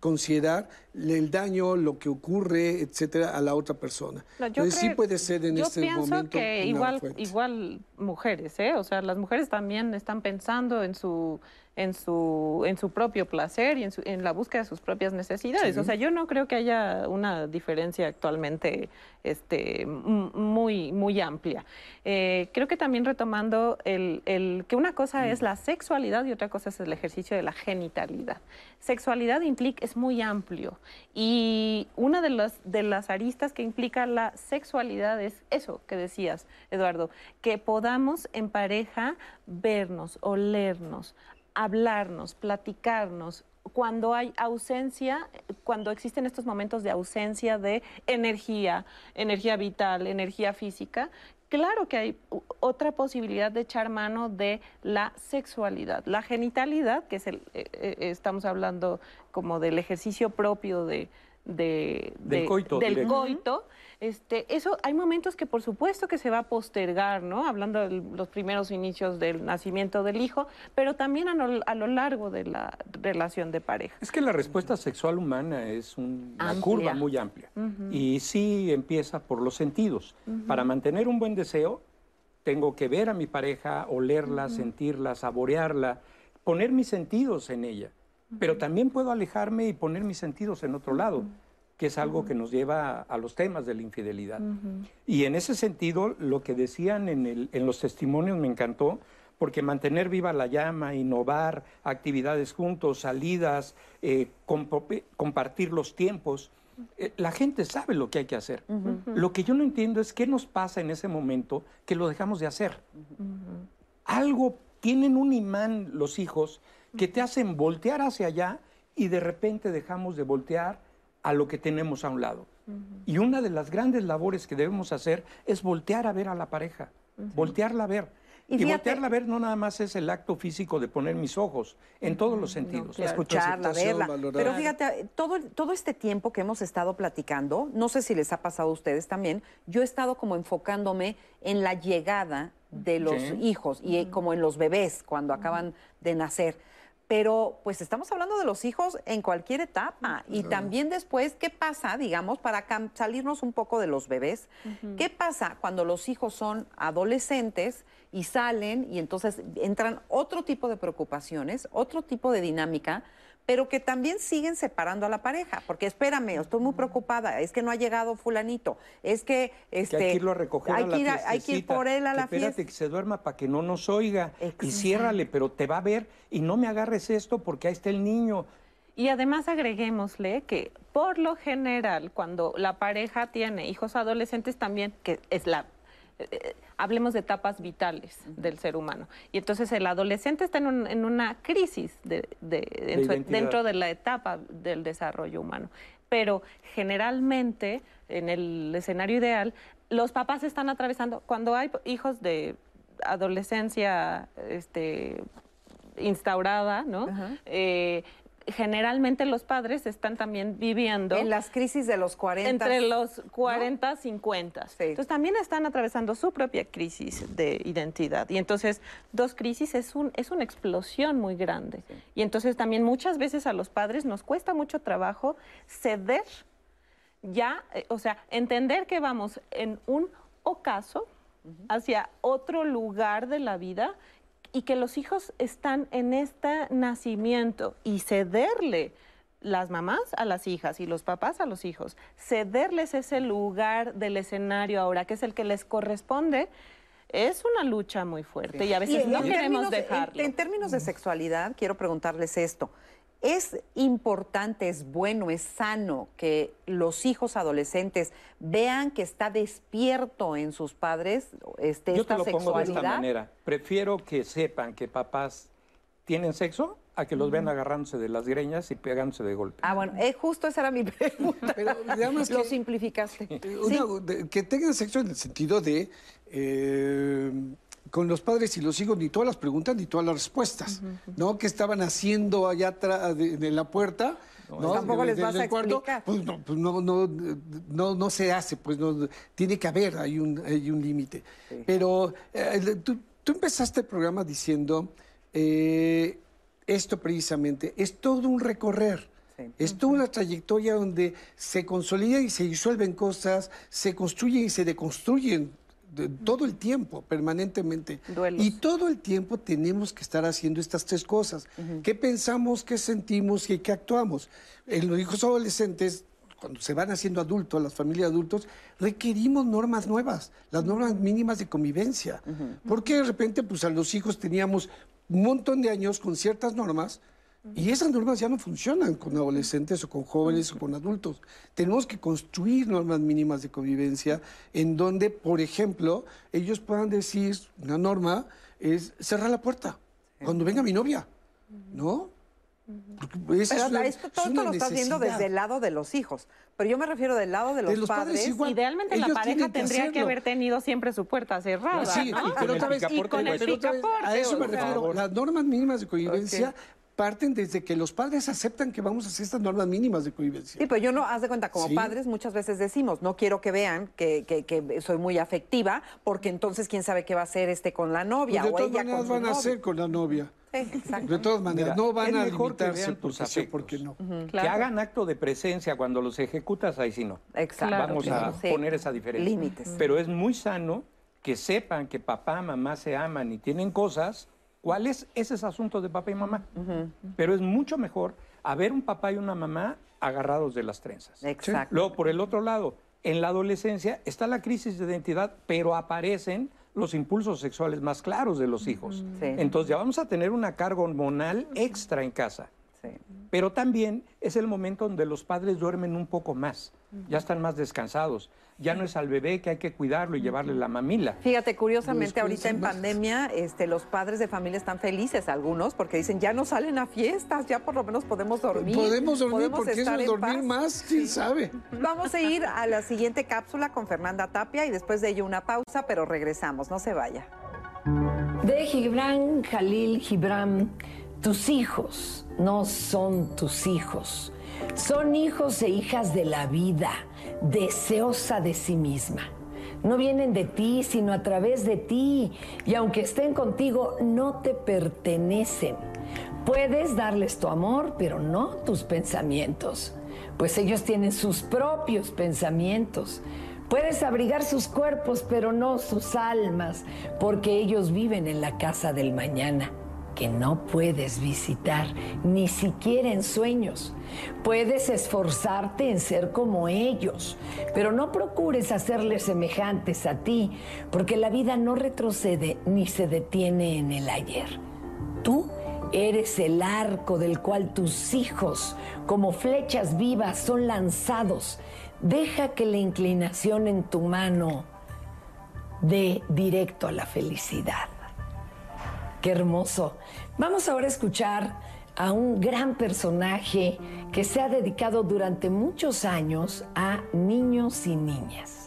considerar el daño, lo que ocurre, etcétera, a la otra persona. No, yo Entonces sí creo- puede ser en yo este pienso momento que igual, fuente. igual mujeres, ¿eh? O sea, las mujeres también están pensando en su en su en su propio placer y en, su- en la búsqueda de sus propias necesidades. Sí. O sea, yo no creo que haya una diferencia actualmente este, muy muy amplia. Eh, creo que también retomando el, el- que una cosa es la sexualidad y otra cosa es el ejercicio de la genitalidad. Sexualidad implica es muy amplio y una de las de las aristas que implica la sexualidad es eso que decías, Eduardo, que podamos en pareja vernos, olernos, hablarnos, platicarnos. Cuando hay ausencia, cuando existen estos momentos de ausencia de energía, energía vital, energía física, claro que hay otra posibilidad de echar mano de la sexualidad. La genitalidad, que es el, eh, eh, estamos hablando como del ejercicio propio de, de- Del de- coito del directo. coito, este, eso hay momentos que por supuesto que se va a postergar, ¿no? Hablando de los primeros inicios del nacimiento del hijo, pero también a lo, a lo largo de la relación de pareja. Es que la respuesta sexual humana es un- una Amplia. curva muy amplia. Ujú. Y sí empieza por los sentidos. Ujú. Para mantener un buen deseo, tengo que ver a mi pareja, olerla, Ujú. sentirla, saborearla, poner mis sentidos en ella. Pero también puedo alejarme y poner mis sentidos en otro lado, que es algo que nos lleva a los temas de la infidelidad. Y en ese sentido, lo que decían en, el- en los testimonios me encantó, porque mantener viva la llama, innovar, actividades juntos, salidas, eh, compo- compartir los tiempos, eh, la gente sabe lo que hay que hacer. Lo que yo no entiendo es qué nos pasa en ese momento que lo dejamos de hacer. Algo, tienen un imán los hijos que te hacen voltear hacia allá y de repente dejamos de voltear a lo que tenemos a un lado. Y una de las grandes labores que debemos hacer es voltear a ver a la pareja, voltearla a ver. Y Y, fíjate- voltearla a ver no nada más es el acto físico de poner mis ojos, en todos los sentidos. escucharla, verla. Pero fíjate, todo, todo este tiempo que hemos estado platicando, no sé si les ha pasado a ustedes también, yo he estado como enfocándome en la llegada de los Sí. hijos y como en los bebés cuando acaban de nacer. Pero pues estamos hablando de los hijos en cualquier etapa. Y también después, ¿qué pasa, digamos, para salirnos un poco de los bebés? ¿Qué pasa cuando los hijos son adolescentes y salen y entonces entran otro tipo de preocupaciones, otro tipo de dinámica, pero que también siguen separando a la pareja? Porque espérame, estoy muy preocupada, es que no ha llegado fulanito, es que... Este, que hay que irlo a recoger hay a la que ir a- hay que ir por él a que la espérate fiesta. que se duerma para que no nos oiga y ciérrale, pero te va a ver y no me agarres esto porque ahí está el niño. Y además agreguémosle que por lo general, cuando la pareja tiene hijos adolescentes también, que es la eh, hablemos de etapas vitales del ser humano. Y entonces el adolescente está en, un- en una crisis de- de- en su- identidad. dentro de la etapa del desarrollo humano. Pero generalmente, en el escenario ideal, los papás están atravesando, cuando hay hijos de adolescencia este, instaurada, ¿no? Eh, generalmente los padres están también viviendo... En las crisis de los 40. Entre los 40, 50. Entonces también están atravesando su propia crisis de identidad. Y entonces dos crisis es, un, es una explosión muy grande. Y entonces también muchas veces a los padres nos cuesta mucho trabajo ceder ya, eh, o sea, entender que vamos en un ocaso hacia otro lugar de la vida y que los hijos están en este nacimiento y cederle las mamás a las hijas y los papás a los hijos, cederles ese lugar del escenario ahora, que es el que les corresponde, es una lucha muy fuerte y a veces no queremos términos de- dejarlo. En, en términos de sexualidad, quiero preguntarles esto. ¿Es importante, es bueno, es sano que los hijos adolescentes vean que está despierto en sus padres este, Yo esta te lo pongo de esta manera. Prefiero que sepan que papás tienen sexo a que los vean agarrándose de las greñas y pegándose de golpe. Ah, bueno, eh, justo esa era mi pregunta. digamos Lo que- simplificaste. Una- de- que tengan sexo en el sentido de eh, con los padres y los hijos ni todas las preguntas ni todas las respuestas, ¿no? ¿Qué estaban haciendo allá atrás de, de la puerta? Pues tampoco les vas a cuarto? explicar. Pues no, pues no, no, no, no se hace, pues no, tiene que haber, hay un, hay un límite. Pero eh, tú, tú empezaste el programa diciendo eh, esto precisamente, es todo un recorrer. Es toda una trayectoria donde se consolidan y se disuelven cosas, se construyen y se deconstruyen de- todo el tiempo, permanentemente. Y todo el tiempo tenemos que estar haciendo estas tres cosas. ¿Qué pensamos, qué sentimos y qué actuamos? En los hijos adolescentes, cuando se van haciendo adultos, las familias adultos, requerimos normas nuevas, las normas mínimas de convivencia. Porque de repente, pues a los hijos teníamos un montón de años con ciertas normas y esas normas ya no funcionan con adolescentes o con jóvenes o con adultos. Tenemos que construir normas mínimas de convivencia en donde, por ejemplo, ellos puedan decir, una norma es cerrar la puerta cuando venga mi novia, ¿no? Porque esa Pero es una- esto es todo una lo estás viendo desde el lado de los hijos. Pero yo me refiero del lado de los, De los padres igual. Idealmente la pareja que tendría que haber tenido siempre su puerta cerrada, Sí, ¿no? pero otra vez, y con el pero otra vez, picaporte, a eso me refiero. Las normas mínimas de convivencia parten desde que los padres aceptan que vamos a hacer estas normas mínimas de convivencia. Sí, pero yo no, haz de cuenta, como Sí. padres muchas veces decimos, no quiero que vean que, que- que soy muy afectiva, porque entonces quién sabe qué va a hacer este con la novia Pues de o todas ella maneras con su van a novio. hacer con la novia. Exacto. De todas maneras, Mira, no van a limitarse tus porque o porque no. Que hagan acto de presencia cuando los ejecutas, ahí sí no. Exacto. Vamos Claro, a sí. poner esa diferencia. Límites. Pero es muy sano que sepan que papá, mamá se aman y tienen cosas. ¿Cuál es? Ese es asunto de papá y mamá. Pero es mucho mejor haber un papá y una mamá agarrados de las trenzas. Exacto. Luego, por el otro lado, en la adolescencia está la crisis de identidad, pero aparecen los impulsos sexuales más claros de los hijos. Sí. Entonces ya vamos a tener una carga hormonal extra en casa. Pero también es el momento donde los padres duermen un poco más, ya están más descansados. Ya no es al bebé que hay que cuidarlo y llevarle la mamila. Fíjate, curiosamente, ahorita en pandemia, este, los padres de familia están felices, algunos, porque dicen, ya no salen a fiestas, ya por lo menos podemos dormir. Podemos dormir podemos porque eso dormir paz". más, quién sabe. Vamos a ir a la siguiente cápsula con Fernanda Tapia y después de ello una pausa, pero regresamos, no se vaya. De Gibran Jalil Gibran, tus hijos no son tus hijos. Son hijos e hijas de la vida, deseosa de sí misma. No vienen de ti, sino a través de ti. Y aunque estén contigo, no te pertenecen. Puedes darles tu amor, pero no tus pensamientos, pues ellos tienen sus propios pensamientos. Puedes abrigar sus cuerpos, pero no sus almas, porque ellos viven en la casa del mañana, que no puedes visitar, ni siquiera en sueños. Puedes esforzarte en ser como ellos, pero no procures hacerles semejantes a ti, porque la vida no retrocede ni se detiene en el ayer. Tú Eres el arco del cual tus hijos, como flechas vivas, son lanzados. Deja que la inclinación en tu mano dé directo a la felicidad. Qué hermoso. Vamos ahora a escuchar a un gran personaje que se ha dedicado durante muchos años a niños y niñas.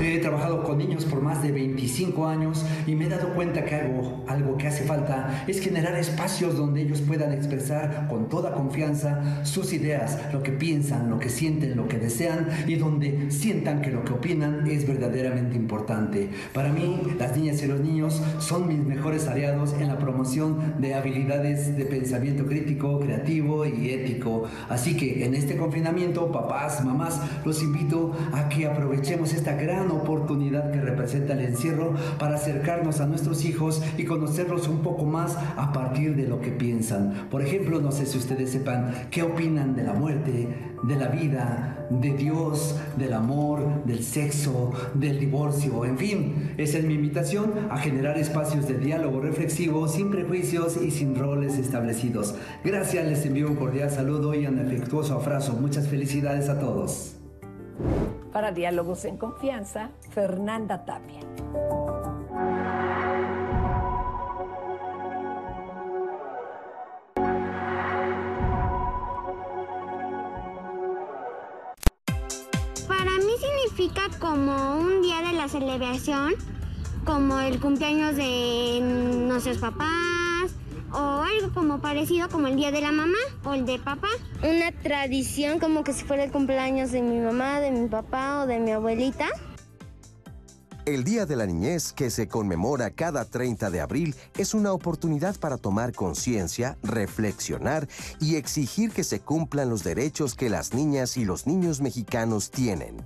He trabajado con niños por más de 25 años y me he dado cuenta que algo, algo que hace falta es generar espacios donde ellos puedan expresar con toda confianza sus ideas, lo que piensan, lo que sienten, lo que desean y donde sientan que lo que opinan es verdaderamente importante. Para mí, las niñas y los niños son mis mejores aliados en la promoción de habilidades de pensamiento crítico, creativo y ético. Así que en este confinamiento, papás, mamás, los invito a que aprovechemos esta gran oportunidad que representa el encierro para acercarnos a nuestros hijos y conocerlos un poco más a partir de lo que piensan. Por ejemplo, no sé si ustedes sepan qué opinan de la muerte, de la vida, de Dios, del amor, del sexo, del divorcio, en fin. Esa es mi invitación a generar espacios de diálogo reflexivo sin prejuicios y sin roles establecidos. Gracias, les envío un cordial saludo y un afectuoso abrazo. Muchas felicidades a todos. Para Diálogos en Confianza, Fernanda Tapia. Para mí significa como un día de la celebración, como el cumpleaños de nuestros papás o algo como parecido como el día de la mamá o el de papá. Una tradición como que si fuera el cumpleaños de mi mamá, de mi papá o de mi abuelita. El Día de la Niñez, que se conmemora cada 30 de abril, es una oportunidad para tomar conciencia, reflexionar y exigir que se cumplan los derechos que las niñas y los niños mexicanos tienen.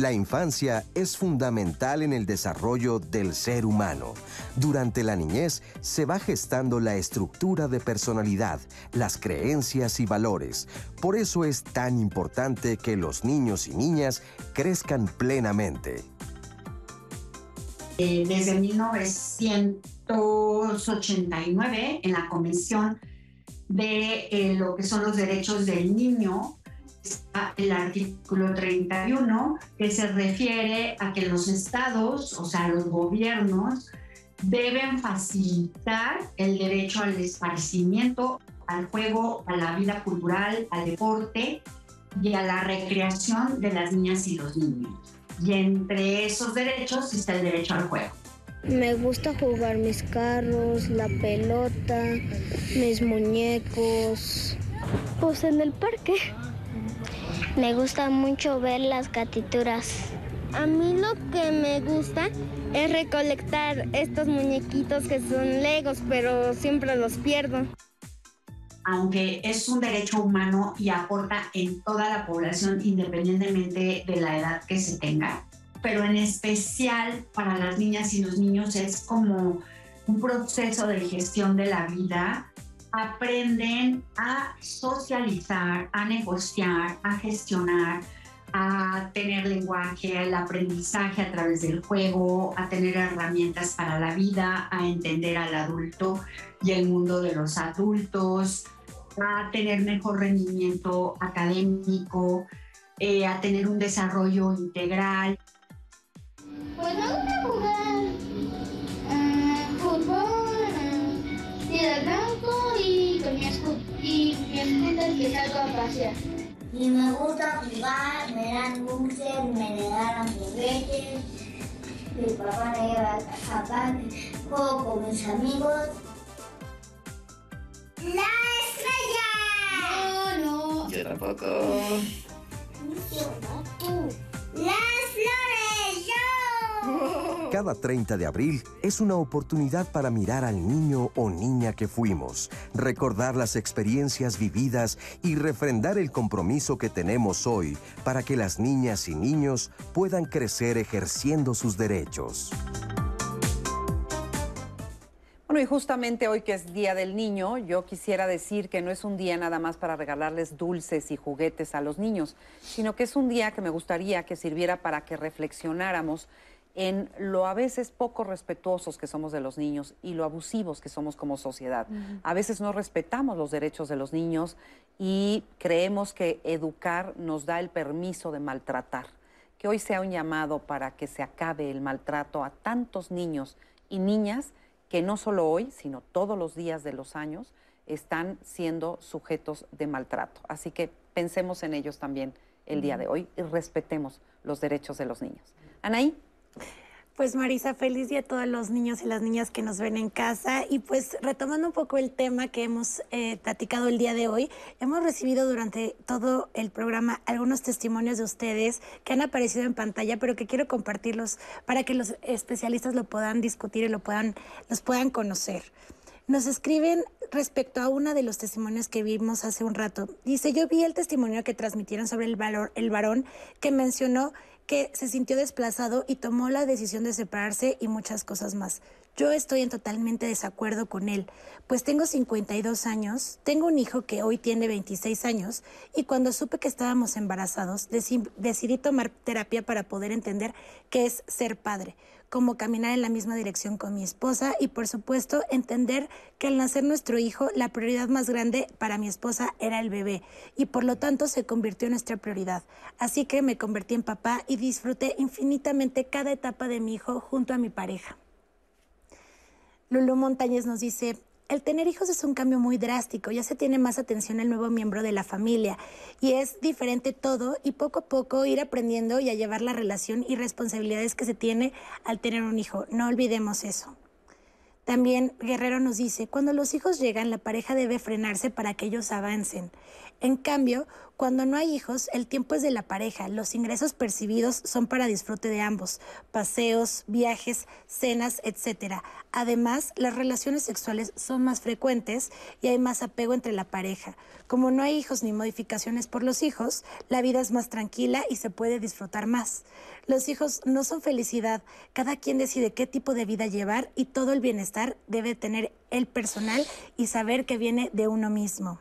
La infancia es fundamental en el desarrollo del ser humano. Durante la niñez se va gestando la estructura de personalidad, las creencias y valores. Por eso es tan importante que los niños y niñas crezcan plenamente. Eh, desde 1989 en la Comisión de eh, lo que son los derechos del niño está el artículo 31 que se refiere a que los estados, o sea, los gobiernos, deben facilitar el derecho al esparcimiento, al juego, a la vida cultural, al deporte y a la recreación de las niñas y los niños. Y entre esos derechos está el derecho al juego. Me gusta jugar mis carros, la pelota, mis muñecos. Pues en el parque. Me gusta mucho ver las gatituras. A mí lo que me gusta es recolectar estos muñequitos que son legos, pero siempre los pierdo. Aunque es un derecho humano y aporta en toda la población independientemente de la edad que se tenga, pero en especial para las niñas y los niños es como un proceso de gestión de la vida aprenden a socializar, a negociar, a gestionar, a tener lenguaje, el aprendizaje a través del juego, a tener herramientas para la vida, a entender al adulto y el mundo de los adultos, a tener mejor rendimiento académico, eh, a tener un desarrollo integral. Gusta jugar eh, fútbol, blanco y con mi escudo y mi scooter que salgo a pasear. Y me gusta jugar, me dan dulces, me regalan juguetes. Mi papá me lleva a parque, juego con mis amigos. ¡La estrella! No, no. Yo tampoco. ¡Las flores! ¡Yo! Cada 30 de abril es una oportunidad para mirar al niño o niña que fuimos, recordar las experiencias vividas y refrendar el compromiso que tenemos hoy para que las niñas y niños puedan crecer ejerciendo sus derechos. Bueno, y justamente hoy que es Día del Niño, yo quisiera decir que no es un día nada más para regalarles dulces y juguetes a los niños, sino que es un día que me gustaría que sirviera para que reflexionáramos en lo a veces poco respetuosos que somos de los niños y lo abusivos que somos como sociedad. A veces no respetamos los derechos de los niños y creemos que educar nos da el permiso de maltratar. Que hoy sea un llamado para que se acabe el maltrato a tantos niños y niñas que no solo hoy, sino todos los días de los años están siendo sujetos de maltrato. Así que pensemos en ellos también el día de hoy y respetemos los derechos de los niños. Anaí. Pues Marisa, feliz día a todos los niños y las niñas que nos ven en casa. Y pues retomando un poco el tema que hemos eh, platicado el día de hoy, hemos recibido durante todo el programa algunos testimonios de ustedes que han aparecido en pantalla, pero que quiero compartirlos para que los especialistas lo puedan discutir y lo puedan, los puedan conocer. Nos escriben respecto a uno de los testimonios que vimos hace un rato. Dice, yo vi el testimonio que transmitieron sobre el, valor, el varón que mencionó que se sintió desplazado y tomó la decisión de separarse y muchas cosas más. Yo estoy en totalmente desacuerdo con él, pues tengo 52 años, tengo un hijo que hoy tiene 26 años y cuando supe que estábamos embarazados decidí tomar terapia para poder entender qué es ser padre como caminar en la misma dirección con mi esposa y por supuesto entender que al nacer nuestro hijo la prioridad más grande para mi esposa era el bebé y por lo tanto se convirtió en nuestra prioridad. Así que me convertí en papá y disfruté infinitamente cada etapa de mi hijo junto a mi pareja. Lulu Montañez nos dice, el tener hijos es un cambio muy drástico, ya se tiene más atención al nuevo miembro de la familia y es diferente todo y poco a poco ir aprendiendo y a llevar la relación y responsabilidades que se tiene al tener un hijo. No olvidemos eso. También Guerrero nos dice, cuando los hijos llegan, la pareja debe frenarse para que ellos avancen. En cambio, cuando no hay hijos, el tiempo es de la pareja, los ingresos percibidos son para disfrute de ambos, paseos, viajes, cenas, etc. Además, las relaciones sexuales son más frecuentes y hay más apego entre la pareja. Como no hay hijos ni modificaciones por los hijos, la vida es más tranquila y se puede disfrutar más. Los hijos no son felicidad, cada quien decide qué tipo de vida llevar y todo el bienestar debe tener el personal y saber que viene de uno mismo.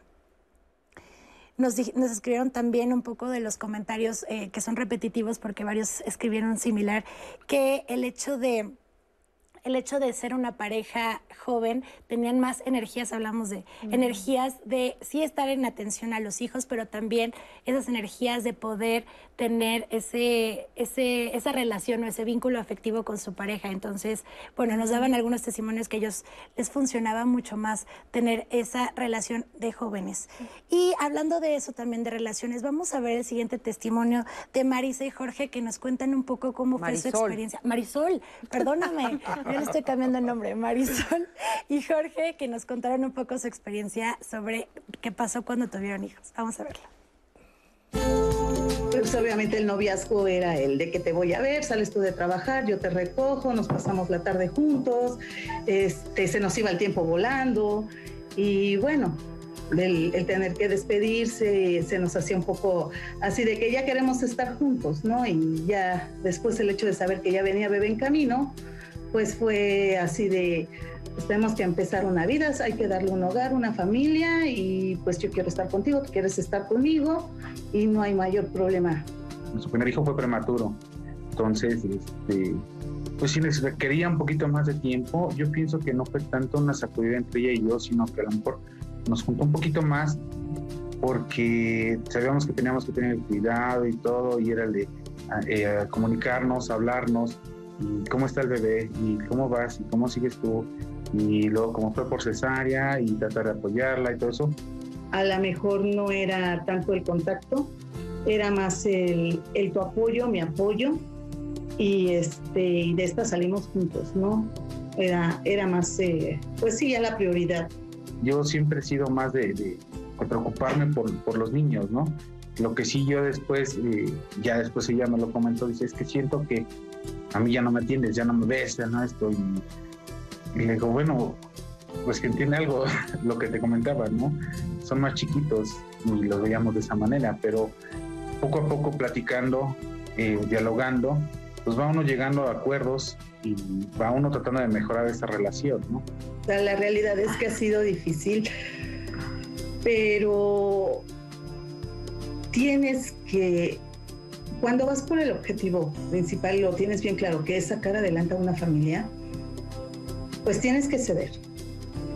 Nos, escribieron también un poco de los comentarios eh, que son repetitivos porque varios escribieron similar, que el hecho de el hecho de ser una pareja joven, tenían más energías, hablamos de energías de sí estar en atención a los hijos, pero también esas energías de poder tener ese, ese, esa relación o ese vínculo afectivo con su pareja. Entonces, bueno, nos daban algunos testimonios que a ellos les funcionaba mucho más tener esa relación de jóvenes. Y hablando de eso también, de relaciones, vamos a ver el siguiente testimonio de Marisa y Jorge que nos cuentan un poco cómo fue su experiencia. Marisol, perdóname. yo estoy cambiando el nombre, Marisol y Jorge, que nos contaron un poco su experiencia sobre qué pasó cuando tuvieron hijos. Vamos a verlo. Pues obviamente el noviazgo era el de que te voy a ver, sales tú de trabajar, yo te recojo, nos pasamos la tarde juntos, este, se nos iba el tiempo volando y bueno, el, el, tener que despedirse se nos hacía un poco así de que ya queremos estar juntos, ¿no? Y ya después el hecho de saber que ya venía bebé en camino, pues fue así de, pues tenemos que empezar una vida, hay que darle un hogar, una familia y pues yo quiero estar contigo, tú quieres estar conmigo y no hay mayor problema. Su primer hijo fue prematuro, entonces, este, pues si les requería un poquito más de tiempo, yo pienso que no fue tanto una sacudida entre ella y yo, sino que a lo mejor nos juntó un poquito más porque sabíamos que teníamos que tener cuidado y todo, y era de eh, comunicarnos, hablarnos, cómo está el bebé, y cómo vas, y cómo sigues tú, y luego cómo fue por cesárea, y tratar de apoyarla y todo eso. A lo mejor no era tanto el contacto, era más el, el tu apoyo, mi apoyo, y, este, y de esta salimos juntos, ¿no? Era, era más, eh, pues sí, ya la prioridad. Yo siempre he sido más de, de, preocuparme por, por, los niños, ¿no? Lo que sí yo después, eh, ya después ella me lo comentó, dice, es que siento que a mí ya no me atiendes, ya no me ves, ya no estoy. Y, le digo, bueno, pues que entiende algo, lo que te comentaba, ¿no? Son más chiquitos y los veíamos de esa manera, pero poco a poco platicando, eh, dialogando, pues va uno llegando a acuerdos y va uno tratando de mejorar esa relación, ¿no? O sea, la realidad es que ha sido difícil, pero tienes que cuando vas por el objetivo principal, lo tienes bien claro, que es sacar adelante a una familia, pues tienes que ceder,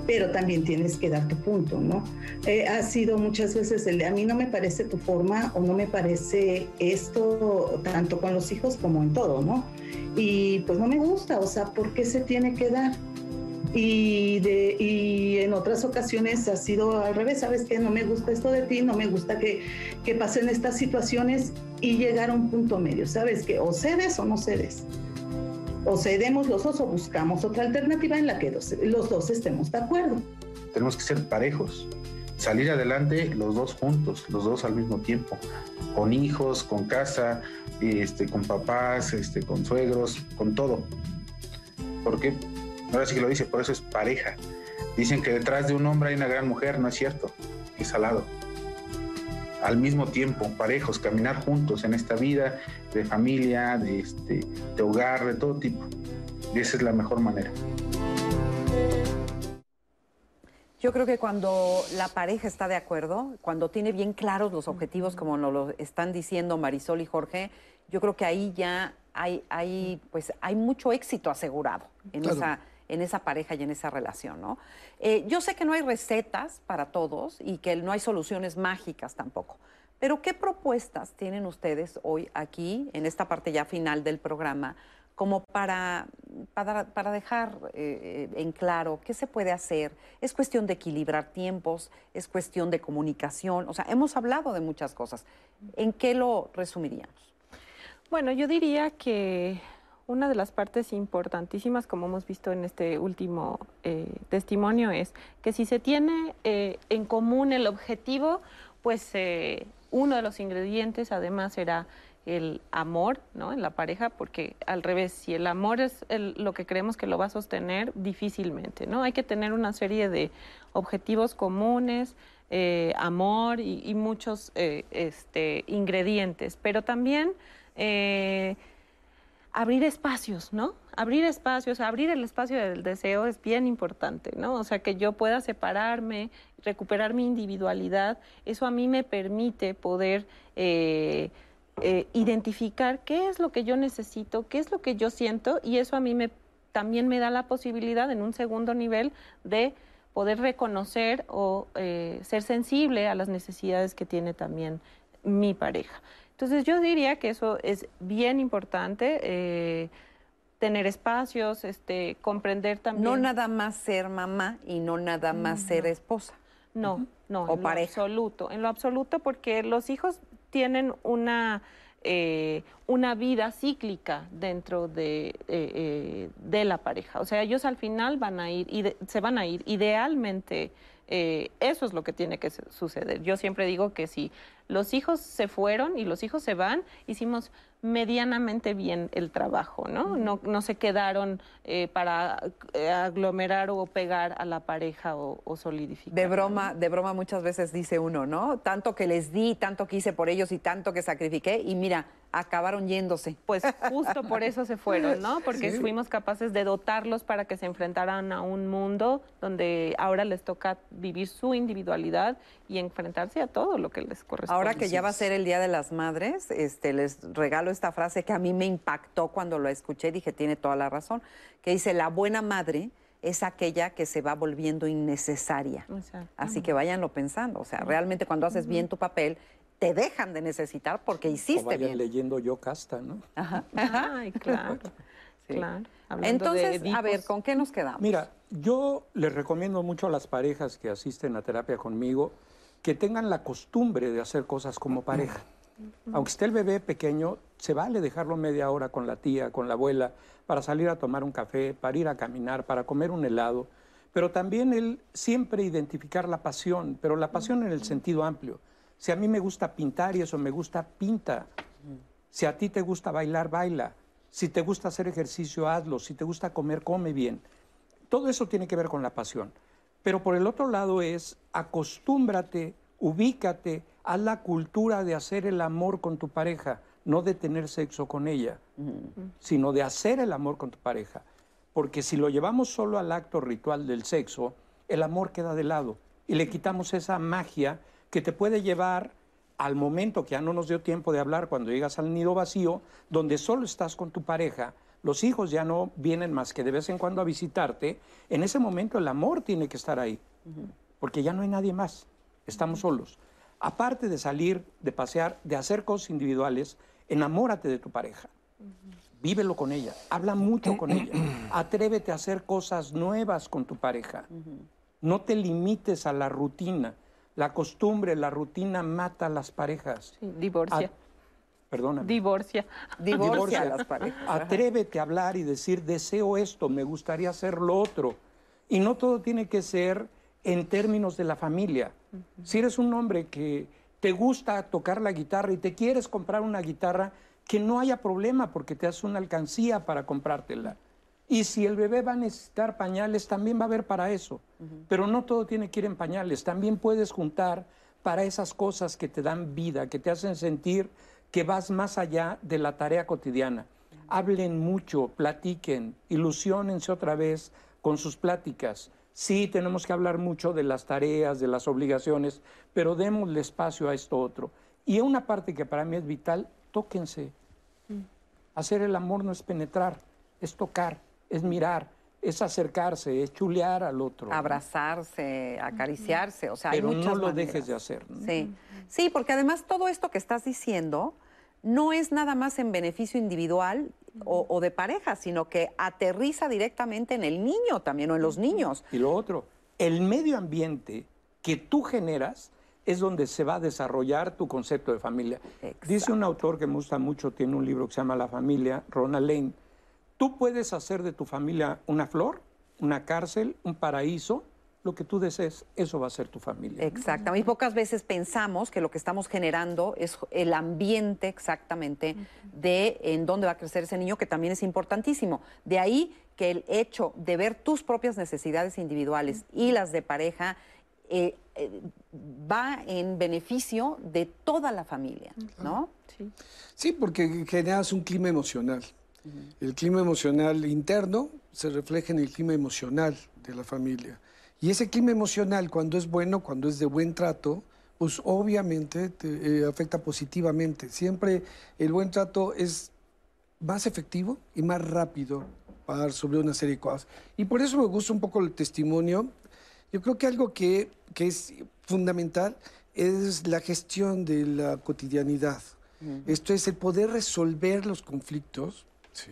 pero también tienes que dar tu punto, ¿no? Eh, ha sido muchas veces el de a mí no me parece tu forma o no me parece esto tanto con los hijos como en todo, ¿no? Y pues no me gusta, o sea, ¿por qué se tiene que dar? Y, de, y en otras ocasiones ha sido al revés, ¿sabes qué? No me gusta esto de ti, no me gusta que, que pasen estas situaciones y llegar a un punto medio, ¿sabes? Que o cedes o no cedes. O cedemos los dos o buscamos otra alternativa en la que los, los dos estemos de acuerdo. Tenemos que ser parejos, salir adelante los dos juntos, los dos al mismo tiempo, con hijos, con casa, este, con papás, este, con suegros, con todo. ¿Por qué? Ahora sí que lo dice, por eso es pareja. Dicen que detrás de un hombre hay una gran mujer, no es cierto, es al lado. Al mismo tiempo, parejos, caminar juntos en esta vida de familia, de, este, de hogar, de todo tipo. Y esa es la mejor manera. Yo creo que cuando la pareja está de acuerdo, cuando tiene bien claros los objetivos, como nos lo están diciendo Marisol y Jorge, yo creo que ahí ya hay, hay, pues, hay mucho éxito asegurado en, Claro. esa, en esa pareja y en esa relación, ¿no? Eh, yo sé que no hay recetas para todos y que no hay soluciones mágicas tampoco, pero ¿qué propuestas tienen ustedes hoy aquí, en esta parte ya final del programa, como para, para, dejar eh, en claro qué se puede hacer? Es cuestión de equilibrar tiempos, es cuestión de comunicación, o sea, hemos hablado de muchas cosas. ¿En qué lo resumiríamos? Bueno, yo diría que una de las partes importantísimas, como hemos visto en este último eh, testimonio, es que si se tiene eh, en común el objetivo, pues eh, uno de los ingredientes además será el amor ¿no? en la pareja, porque al revés, si el amor es lo que creemos que lo va a sostener, difícilmente, ¿no? Hay que tener una serie de objetivos comunes, amor y, muchos este, ingredientes, pero también abrir espacios, ¿no? Abrir espacios, abrir el espacio del deseo es bien importante, ¿no? O sea, que yo pueda separarme, recuperar mi individualidad, eso a mí me permite poder eh, eh, identificar qué es lo que yo necesito, qué es lo que yo siento, y eso a mí me, también me da la posibilidad en un segundo nivel de poder reconocer o eh, ser sensible a las necesidades que tiene también mi pareja. Entonces yo diría que eso es bien importante, eh, tener espacios, este, comprender también. No nada más ser mamá y no nada más ser esposa. No, no, O en pareja. lo absoluto, en lo absoluto, porque los hijos tienen una eh, una vida cíclica dentro de, eh, eh, de la pareja. O sea, ellos al final van a ir, ide- se van a ir. Idealmente, eso es lo que tiene que su- suceder. Yo siempre digo que si los hijos se fueron y los hijos se van, hicimos medianamente bien el trabajo, ¿no? No, no se quedaron eh, para eh, aglomerar o pegar a la pareja o, o solidificar. De broma, de broma muchas veces dice uno, ¿no? Tanto que les di, tanto que hice por ellos y tanto que sacrifiqué y mira, acabaron yéndose. Pues justo por eso se fueron, ¿no? Porque Sí. fuimos capaces de dotarlos para que se enfrentaran a un mundo donde ahora les toca vivir su individualidad y enfrentarse a todo lo que les corresponde. Ahora que ya va a ser el Día de las Madres, este, les regalo esta frase que a mí me impactó cuando la escuché, dije, tiene toda la razón, que dice, la buena madre es aquella que se va volviendo innecesaria. Exacto. Así que váyanlo pensando, o sea, realmente cuando haces bien tu papel, te dejan de necesitar porque O hiciste vayan bien. leyendo yo casta, ¿no? Ajá. Ay, claro. Sí. claro. Hablando Entonces, de a ver. ¿con qué nos quedamos? Mira, yo les recomiendo mucho a las parejas que asisten a terapia conmigo que tengan la costumbre de hacer cosas como pareja. Aunque esté el bebé pequeño, se vale dejarlo media hora con la tía, con la abuela, para salir a tomar un café, para ir a caminar, para comer un helado. Pero también el siempre identificar la pasión, pero la pasión en el sentido amplio. Si a mí me gusta pintar y eso me gusta, pinta. Si a ti te gusta bailar, baila. Si te gusta hacer ejercicio, hazlo. Si te gusta comer, come bien. Todo eso tiene que ver con la pasión. Pero por el otro lado es acostúmbrate, ubícate, haz la cultura de hacer el amor con tu pareja, no de tener sexo con ella, sino de hacer el amor con tu pareja. Porque si lo llevamos solo al acto ritual del sexo, el amor queda de lado y le quitamos esa magia que te puede llevar al momento que ya no nos dio tiempo de hablar, cuando llegas al nido vacío, donde solo estás con tu pareja, los hijos ya no vienen más que de vez en cuando a visitarte, en ese momento el amor tiene que estar ahí, porque ya no hay nadie más, estamos solos. Aparte de salir, de pasear, de hacer cosas individuales, enamórate de tu pareja. Vívelo con ella, habla mucho con ella, atrévete a hacer cosas nuevas con tu pareja. No te limites a la rutina. La costumbre, la rutina mata a las parejas. Sí, divorcia. Perdóname. Divorcia. Divorcia a las parejas. Atrévete a hablar y decir, deseo esto, me gustaría hacer lo otro. Y no todo tiene que ser en términos de la familia. Si eres un hombre que te gusta tocar la guitarra y te quieres comprar una guitarra, que no haya problema porque te hace una alcancía para comprártela. Y si el bebé va a necesitar pañales, también va a haber para eso. Pero no todo tiene que ir en pañales. También puedes juntar para esas cosas que te dan vida, que te hacen sentir que vas más allá de la tarea cotidiana. Hablen mucho, platiquen, ilusionense otra vez con sus pláticas. Sí, tenemos que hablar mucho de las tareas, de las obligaciones, pero démosle espacio a esto otro. Y una parte que para mí es vital, tóquense. Hacer el amor no es penetrar, es tocar, es mirar, es acercarse, es chulear al otro. Abrazarse, acariciarse, o sea, hay Pero no muchas lo maneras. dejes de hacer. ¿no? Sí. sí, porque además todo esto que estás diciendo no es nada más en beneficio individual o, o de pareja, sino que aterriza directamente en el niño también o en los niños. Y lo otro, el medio ambiente que tú generas es donde se va a desarrollar tu concepto de familia. Dice un autor que me gusta mucho, tiene un libro que se llama La familia, Ronald Lane. Tú puedes hacer de tu familia una flor, una cárcel, un paraíso, lo que tú desees, eso va a ser tu familia. Exacto. Muy pocas veces pensamos que lo que estamos generando es el ambiente exactamente de en dónde va a crecer ese niño, que también es importantísimo. De ahí que el hecho de ver tus propias necesidades individuales y las de pareja eh, eh, va en beneficio de toda la familia, ¿no? Sí. Sí, porque generas un clima emocional. El clima emocional interno se refleja en el clima emocional de la familia. Y ese clima emocional, cuando es bueno, cuando es de buen trato, pues obviamente te eh, afecta positivamente. Siempre el buen trato es más efectivo y más rápido para sobre una serie de cosas. Y por eso me gusta un poco el testimonio. Yo creo que algo que, que es fundamental es la gestión de la cotidianidad. Esto es el poder resolver los conflictos, ¿sí?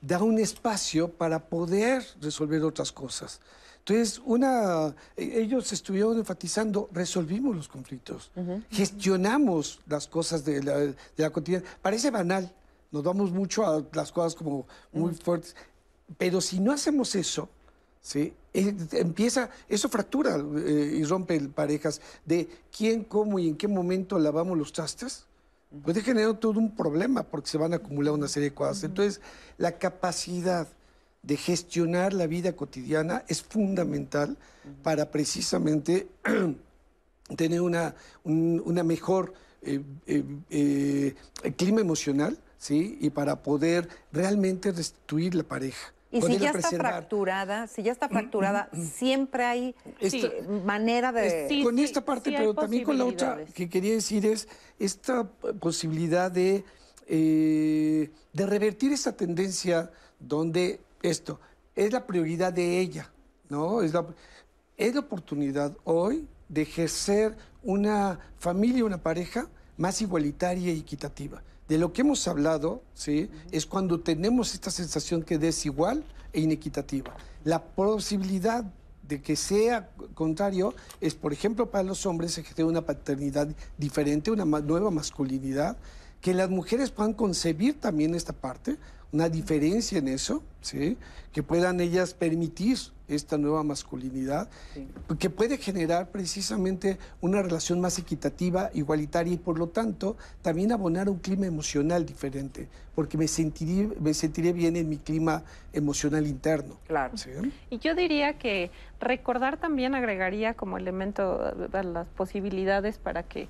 da un espacio para poder resolver otras cosas. Entonces, una, e- ellos estuvieron enfatizando, resolvimos los conflictos, gestionamos las cosas de la, de la cotidiana. Parece banal, nos vamos mucho a las cosas como muy fuertes, pero si no hacemos eso, ¿sí? Eh, empieza, eso fractura eh, y rompe parejas de quién, cómo y en qué momento lavamos los trastes puede generar todo un problema porque se van a acumular una serie de cosas. Entonces, la capacidad de gestionar la vida cotidiana es fundamental para precisamente tener una, un- una mejor eh, eh, eh, clima emocional, ¿sí? Y para poder realmente restituir la pareja. Y si ya está fracturada, si ya está fracturada, siempre hay Esta- eh, manera de... Es- con esta parte, pero también con la otra que quería decir es esta posibilidad de, eh, de revertir esa tendencia donde esto es la prioridad de ella, ¿no? Es la, es la oportunidad hoy de ejercer una familia, una pareja más igualitaria y equitativa. De lo que hemos hablado, ¿sí? Es cuando tenemos esta sensación que es desigual e inequitativa. La posibilidad de que sea contrario es, por ejemplo, para los hombres ejercer una paternidad diferente, una nueva masculinidad, que las mujeres puedan concebir también esta parte, una diferencia en eso, ¿sí? que puedan ellas permitir esta nueva masculinidad, que puede generar precisamente una relación más equitativa, igualitaria y por lo tanto también abonar un clima emocional diferente, porque me sentiría, me sentiré bien en mi clima emocional interno. Claro. Y yo diría que recordar también agregaría como elemento a las posibilidades para que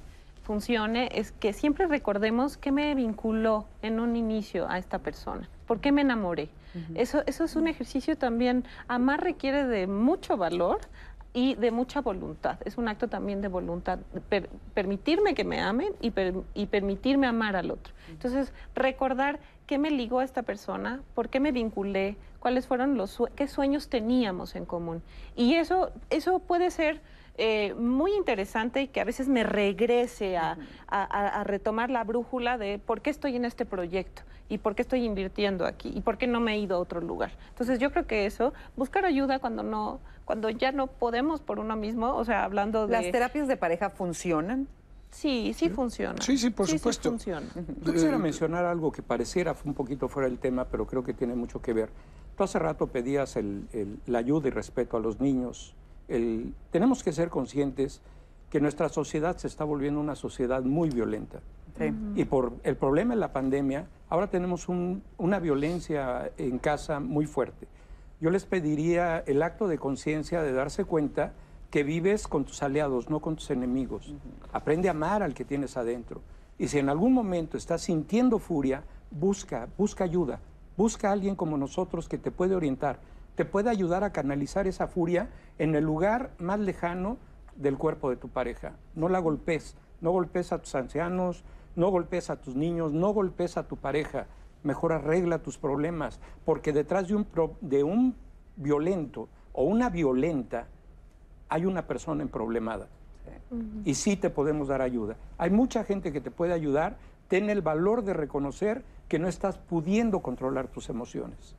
funcione, es que siempre recordemos qué me vinculó en un inicio a esta persona, por qué me enamoré. eso, eso es un ejercicio también, amar requiere de mucho valor, y de mucha voluntad. Es un acto también de voluntad, per- permitirme que me amen y, per- y permitirme amar al otro. Entonces, recordar qué me ligó a esta persona, por qué me vinculé, cuáles fueron los qué sueños teníamos en común. Y eso, eso puede ser eh, muy interesante y que a veces me regrese a, a- a- a retomar la brújula de por qué estoy en este proyecto y por qué estoy invirtiendo aquí y por qué no me he ido a otro lugar. Entonces yo creo que eso, buscar ayuda cuando no, cuando ya no podemos por uno mismo, o sea, hablando de ¿Las terapias de pareja funcionan? Sí, sí funciona. Sí, sí, por Sí, sí supuesto. funciona. Yo quisiera mencionar algo que pareciera un poquito fuera del tema, pero creo que tiene mucho que ver. Tú hace rato pedías el- el- la ayuda y respeto a los niños. El- tenemos que ser conscientes que nuestra sociedad se está volviendo una sociedad muy violenta. Y por el problema de la pandemia, ahora tenemos un- una violencia en casa muy fuerte. Yo les pediría el acto de conciencia de darse cuenta que vives con tus aliados, no con tus enemigos. Aprende a amar al que tienes adentro. Y si en algún momento estás sintiendo furia, busca, busca ayuda. Busca a alguien como nosotros que te puede orientar, te puede ayudar a canalizar esa furia en el lugar más lejano del cuerpo de tu pareja. No la golpes, no golpes a tus ancianos, no golpes a tus niños, no golpes a tu pareja. Mejor arregla tus problemas, porque detrás de un, pro- de un violento o una violenta hay una persona emproblemada. Y sí te podemos dar ayuda. Hay mucha gente que te puede ayudar. Ten el valor de reconocer que no estás pudiendo controlar tus emociones.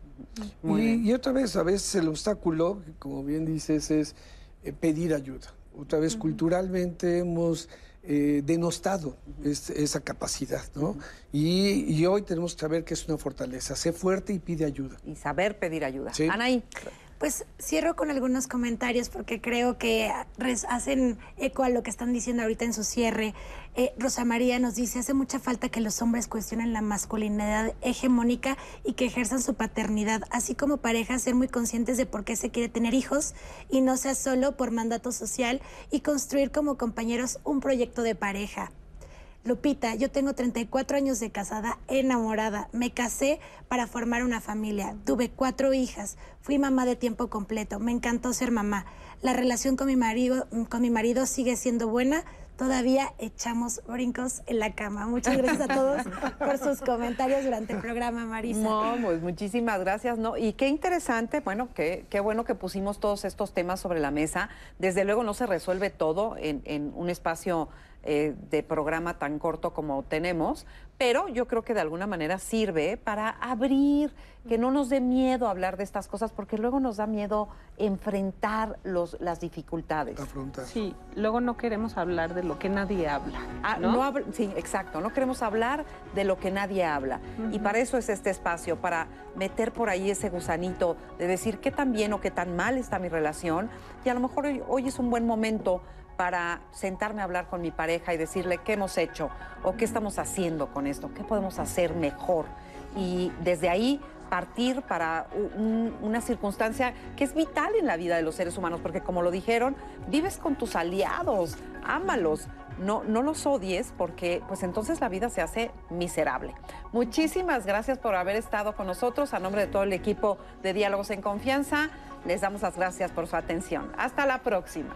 Y, y otra vez, a veces el obstáculo, como bien dices, es eh, pedir ayuda. Otra vez, culturalmente hemos eh, denostado es- esa capacidad, ¿no? y, y hoy tenemos que saber que es una fortaleza. Sé fuerte y pide ayuda. Y saber pedir ayuda. Sí. Anaí. Pues cierro con algunos comentarios porque creo que hacen eco a lo que están diciendo ahorita en su cierre. Eh, Rosa María nos dice, hace mucha falta que los hombres cuestionen la masculinidad hegemónica y que ejerzan su paternidad, así como parejas ser muy conscientes de por qué se quiere tener hijos y no sea solo por mandato social y construir como compañeros un proyecto de pareja. Lupita, yo tengo 34 años de casada, enamorada. Me casé para formar una familia. Tuve cuatro hijas. Fui mamá de tiempo completo. Me encantó ser mamá. La relación con mi marido, con mi marido sigue siendo buena. Todavía echamos brincos en la cama. Muchas gracias a todos por sus comentarios durante el programa, Marisa. No, pues muchísimas gracias. No, y qué interesante, bueno, qué, qué bueno que pusimos todos estos temas sobre la mesa. Desde luego no se resuelve todo en, en un espacio eh, de programa tan corto como tenemos, pero yo creo que de alguna manera sirve para abrir, que no nos dé miedo hablar de estas cosas, porque luego nos da miedo enfrentar los, las dificultades. Sí, luego no queremos hablar de lo que nadie habla. Ah, ¿no? sí, exacto. No queremos hablar de lo que nadie habla. Y para eso es este espacio, para meter por ahí ese gusanito de decir qué tan bien o qué tan mal está mi relación. Y a lo mejor hoy, hoy es un buen momento para sentarme a hablar con mi pareja y decirle qué hemos hecho o qué estamos haciendo con esto, qué podemos hacer mejor. Y desde ahí partir para un- una circunstancia que es vital en la vida de los seres humanos, porque como lo dijeron, vives con tus aliados, ámalos, no, no los odies, porque pues entonces la vida se hace miserable. Muchísimas gracias por haber estado con nosotros. A nombre de todo el equipo de Diálogos en Confianza, les damos las gracias por su atención. Hasta la próxima.